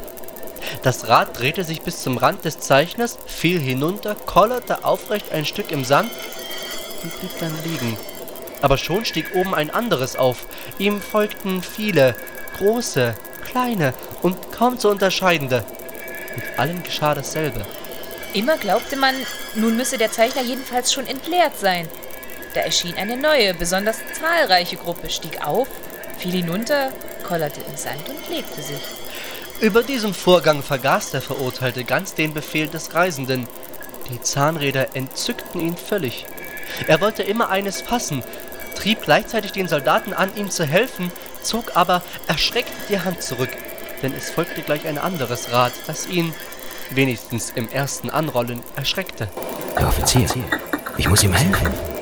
Das Rad drehte sich bis zum Rand des Zeichners, fiel hinunter, kollerte aufrecht ein Stück im Sand und blieb dann liegen. Aber schon stieg oben ein anderes auf. Ihm folgten viele, große, kleine und kaum zu unterscheidende. Mit allen geschah dasselbe. Immer glaubte man, nun müsse der Zeichner jedenfalls schon entleert sein. Da erschien eine neue, besonders zahlreiche Gruppe, stieg auf, fiel hinunter, kollerte im Sand und legte sich. Über diesem Vorgang vergaß der Verurteilte ganz den Befehl des Reisenden. Die Zahnräder entzückten ihn völlig. Er wollte immer eines fassen, trieb gleichzeitig den Soldaten an, ihm zu helfen, zog aber erschreckt die Hand zurück, denn es folgte gleich ein anderes Rad, das ihn, wenigstens im ersten Anrollen, erschreckte. Herr Offizier, ich muss ihm helfen.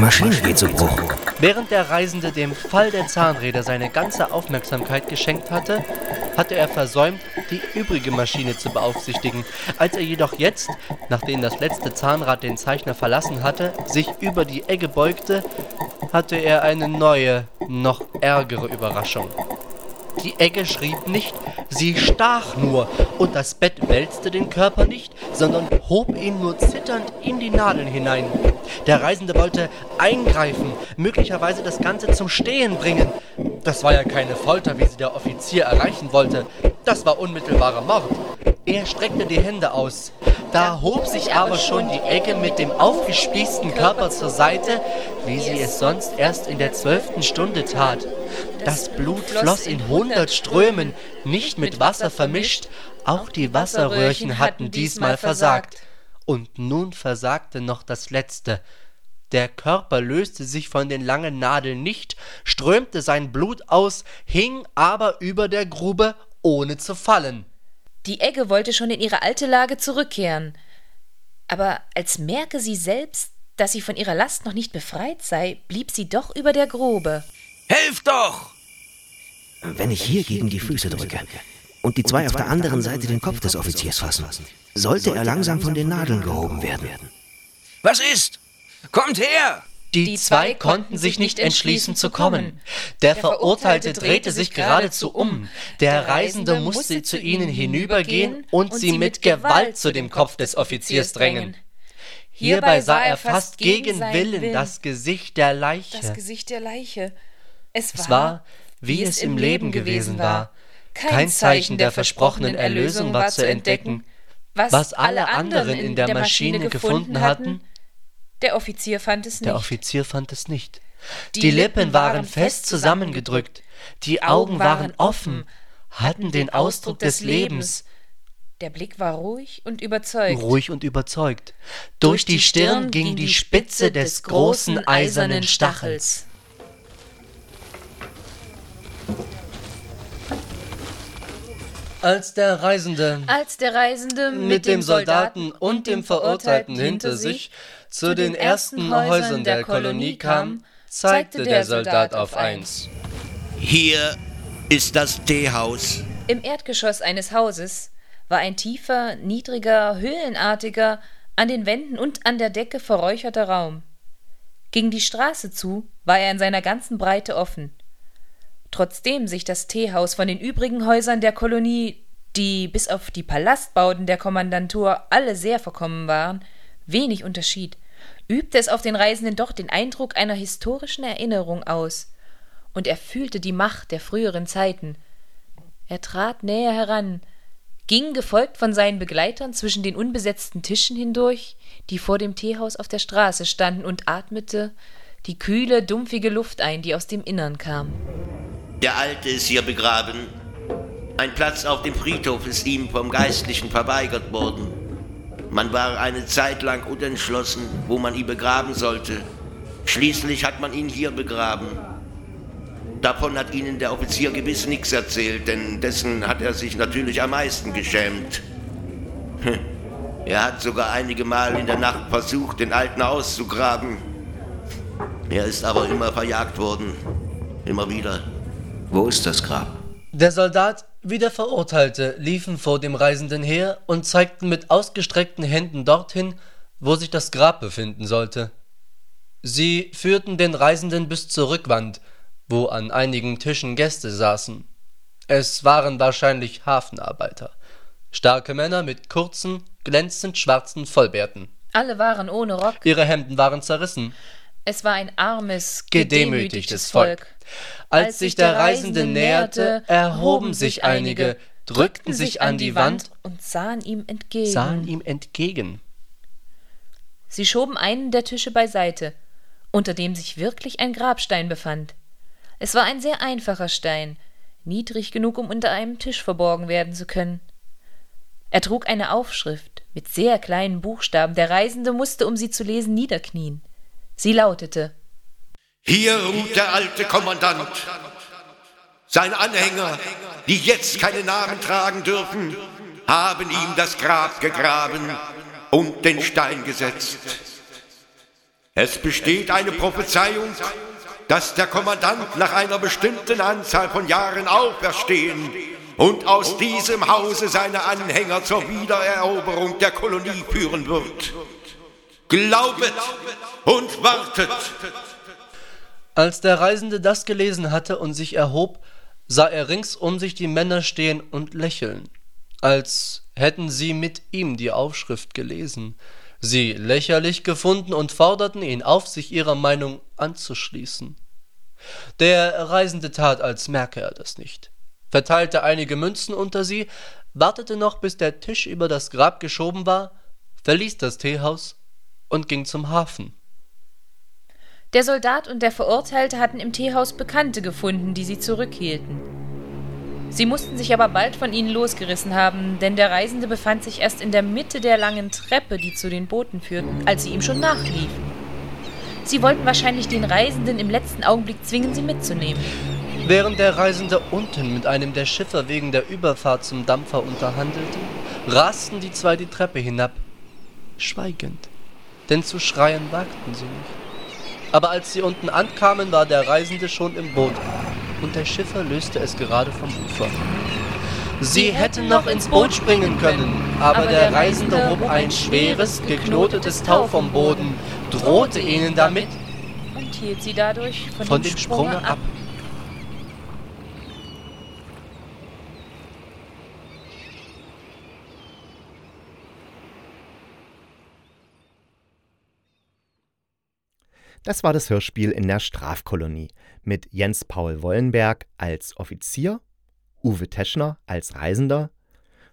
Maschine geht zu Bruch. Während der Reisende dem Fall der Zahnräder seine ganze Aufmerksamkeit geschenkt hatte, hatte er versäumt, die übrige Maschine zu beaufsichtigen. Als er jedoch jetzt, nachdem das letzte Zahnrad den Zeichner verlassen hatte, sich über die Egge beugte, hatte er eine neue, noch ärgere Überraschung. Die Egge schrieb nicht, sie stach nur, und das Bett wälzte den Körper nicht, sondern hob ihn nur zitternd in die Nadeln hinein. Der Reisende wollte eingreifen, möglicherweise das Ganze zum Stehen bringen. Das war ja keine Folter, wie sie der Offizier erreichen wollte. Das war unmittelbarer Mord. Er streckte die Hände aus. Da hob sich aber schon die Egge mit dem aufgespießten Körper zur Seite, wie sie es sonst erst in der zwölften Stunde tat. Das Blut floss in hundert Strömen, nicht mit Wasser vermischt, auch die Wasserröhrchen hatten diesmal versagt. Und nun versagte noch das letzte. Der Körper löste sich von den langen Nadeln nicht, strömte sein Blut aus, hing aber über der Grube, ohne zu fallen. Die Egge wollte schon in ihre alte Lage zurückkehren. Aber als merke sie selbst, dass sie von ihrer Last noch nicht befreit sei, blieb sie doch über der Grube. Helft doch! Wenn ich hier gegen die Füße drücke und die zwei auf der anderen Seite den Kopf des Offiziers fassen, sollte er langsam von den Nadeln gehoben werden. Was ist? Kommt her! Die, zwei konnten sich nicht entschließen zu kommen. Der Verurteilte drehte sich geradezu um. Der Reisende musste zu ihnen hinübergehen und sie mit Gewalt zu dem Kopf des Offiziers drängen. Hierbei sah er fast gegen Willen das Gesicht der Leiche. Das Gesicht der Leiche. Es war, es war wie es im Leben gewesen war. Kein Zeichen der versprochenen Erlösung war zu entdecken. Was alle anderen in der Maschine gefunden hatten, der Offizier fand es nicht. Der Offizier fand es nicht. Die, die Lippen waren fest zusammengedrückt, die Augen waren offen, hatten den Ausdruck des Lebens. Der Blick war ruhig und überzeugt. Ruhig und überzeugt. Durch die Stirn ging die Spitze des großen eisernen Stachels. Als der Reisende, als der Reisende mit, mit dem Soldaten und dem Verurteilten hinter sich zu den ersten Häusern der Kolonie kam, zeigte der Soldat auf eins. Hier ist das Teehaus. Im Erdgeschoss eines Hauses war ein tiefer, niedriger, höhlenartiger, an den Wänden und an der Decke verräucherter Raum. Gegen die Straße zu war er in seiner ganzen Breite offen. Trotzdem sich das Teehaus von den übrigen Häusern der Kolonie, die bis auf die Palastbauten der Kommandantur alle sehr verkommen waren, wenig unterschied, übte es auf den Reisenden doch den Eindruck einer historischen Erinnerung aus, und er fühlte die Macht der früheren Zeiten. Er trat näher heran, ging gefolgt von seinen Begleitern zwischen den unbesetzten Tischen hindurch, die vor dem Teehaus auf der Straße standen, und atmete die kühle, dumpfige Luft ein, die aus dem Innern kam. Der Alte ist hier begraben. Ein Platz auf dem Friedhof ist ihm vom Geistlichen verweigert worden. Man war eine Zeit lang unentschlossen, wo man ihn begraben sollte. Schließlich hat man ihn hier begraben. Davon hat Ihnen der Offizier gewiss nichts erzählt, denn dessen hat er sich natürlich am meisten geschämt. Er hat sogar einige Mal in der Nacht versucht, den Alten auszugraben. Er ist aber immer verjagt worden. Immer wieder. Wo ist das Grab? Der Soldat wie der Verurteilte liefen vor dem Reisenden her und zeigten mit ausgestreckten Händen dorthin, wo sich das Grab befinden sollte. Sie führten den Reisenden bis zur Rückwand, wo an einigen Tischen Gäste saßen. Es waren wahrscheinlich Hafenarbeiter. Starke Männer mit kurzen, glänzend schwarzen Vollbärten. Alle waren ohne Rock. Ihre Hemden waren zerrissen. Es war ein armes, gedemütigtes Volk. Als sich der Reisende näherte, erhoben sich einige, drückten sich an die Wand und sahen ihm entgegen. Sahen ihm entgegen. Sie schoben einen der Tische beiseite, unter dem sich wirklich ein Grabstein befand. Es war ein sehr einfacher Stein, niedrig genug, um unter einem Tisch verborgen werden zu können. Er trug eine Aufschrift mit sehr kleinen Buchstaben. Der Reisende musste, um sie zu lesen, niederknien. Sie lautete Hier ruht der alte Kommandant. Seine Anhänger, die jetzt keine Namen tragen dürfen, haben ihm das Grab gegraben und den Stein gesetzt. Es besteht eine Prophezeiung, dass der Kommandant nach einer bestimmten Anzahl von Jahren auferstehen und aus diesem Hause seine Anhänger zur Wiedereroberung der Kolonie führen wird. Glaubet und wartet. Als der Reisende das gelesen hatte und sich erhob, sah er rings um sich die Männer stehen und lächeln, als hätten sie mit ihm die Aufschrift gelesen, sie lächerlich gefunden und forderten ihn auf, sich ihrer Meinung anzuschließen. Der Reisende tat, als merke er das nicht verteilte einige Münzen unter sie, wartete noch, bis der Tisch über das Grab geschoben war, verließ das Teehaus und ging zum Hafen. Der Soldat und der Verurteilte hatten im Teehaus Bekannte gefunden, die sie zurückhielten. Sie mussten sich aber bald von ihnen losgerissen haben, denn der Reisende befand sich erst in der Mitte der langen Treppe, die zu den Booten führten, als sie ihm schon nachliefen. Sie wollten wahrscheinlich den Reisenden im letzten Augenblick zwingen, sie mitzunehmen. Während der Reisende unten mit einem der Schiffer wegen der Überfahrt zum Dampfer unterhandelte, rasten die zwei die Treppe hinab, schweigend, denn zu schreien wagten sie nicht. Aber als sie unten ankamen, war der Reisende schon im Boot und der Schiffer löste es gerade vom Ufer. Sie hätten noch ins Boot springen können, aber der Reisende hob ein schweres, geknotetes Tau vom Boden, drohte ihnen damit und hielt sie dadurch von, von dem Sprung ab. Das war das Hörspiel in der Strafkolonie mit Jens Paul Wollenberg als Offizier, Uwe Teschner als Reisender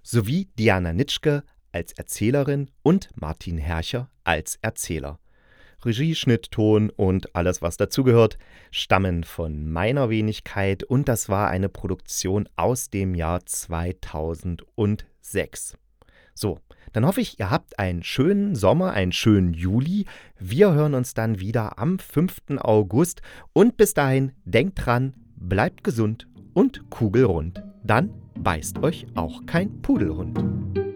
sowie Diana Nitschke als Erzählerin und Martin Herrcher als Erzähler. Regie, Schnitt, Ton und alles, was dazugehört, stammen von meiner Wenigkeit und das war eine Produktion aus dem Jahr 2006. So, dann hoffe ich, ihr habt einen schönen Sommer, einen schönen Juli. Wir hören uns dann wieder am 5. August und bis dahin denkt dran, bleibt gesund und kugelrund. Dann beißt euch auch kein Pudelhund.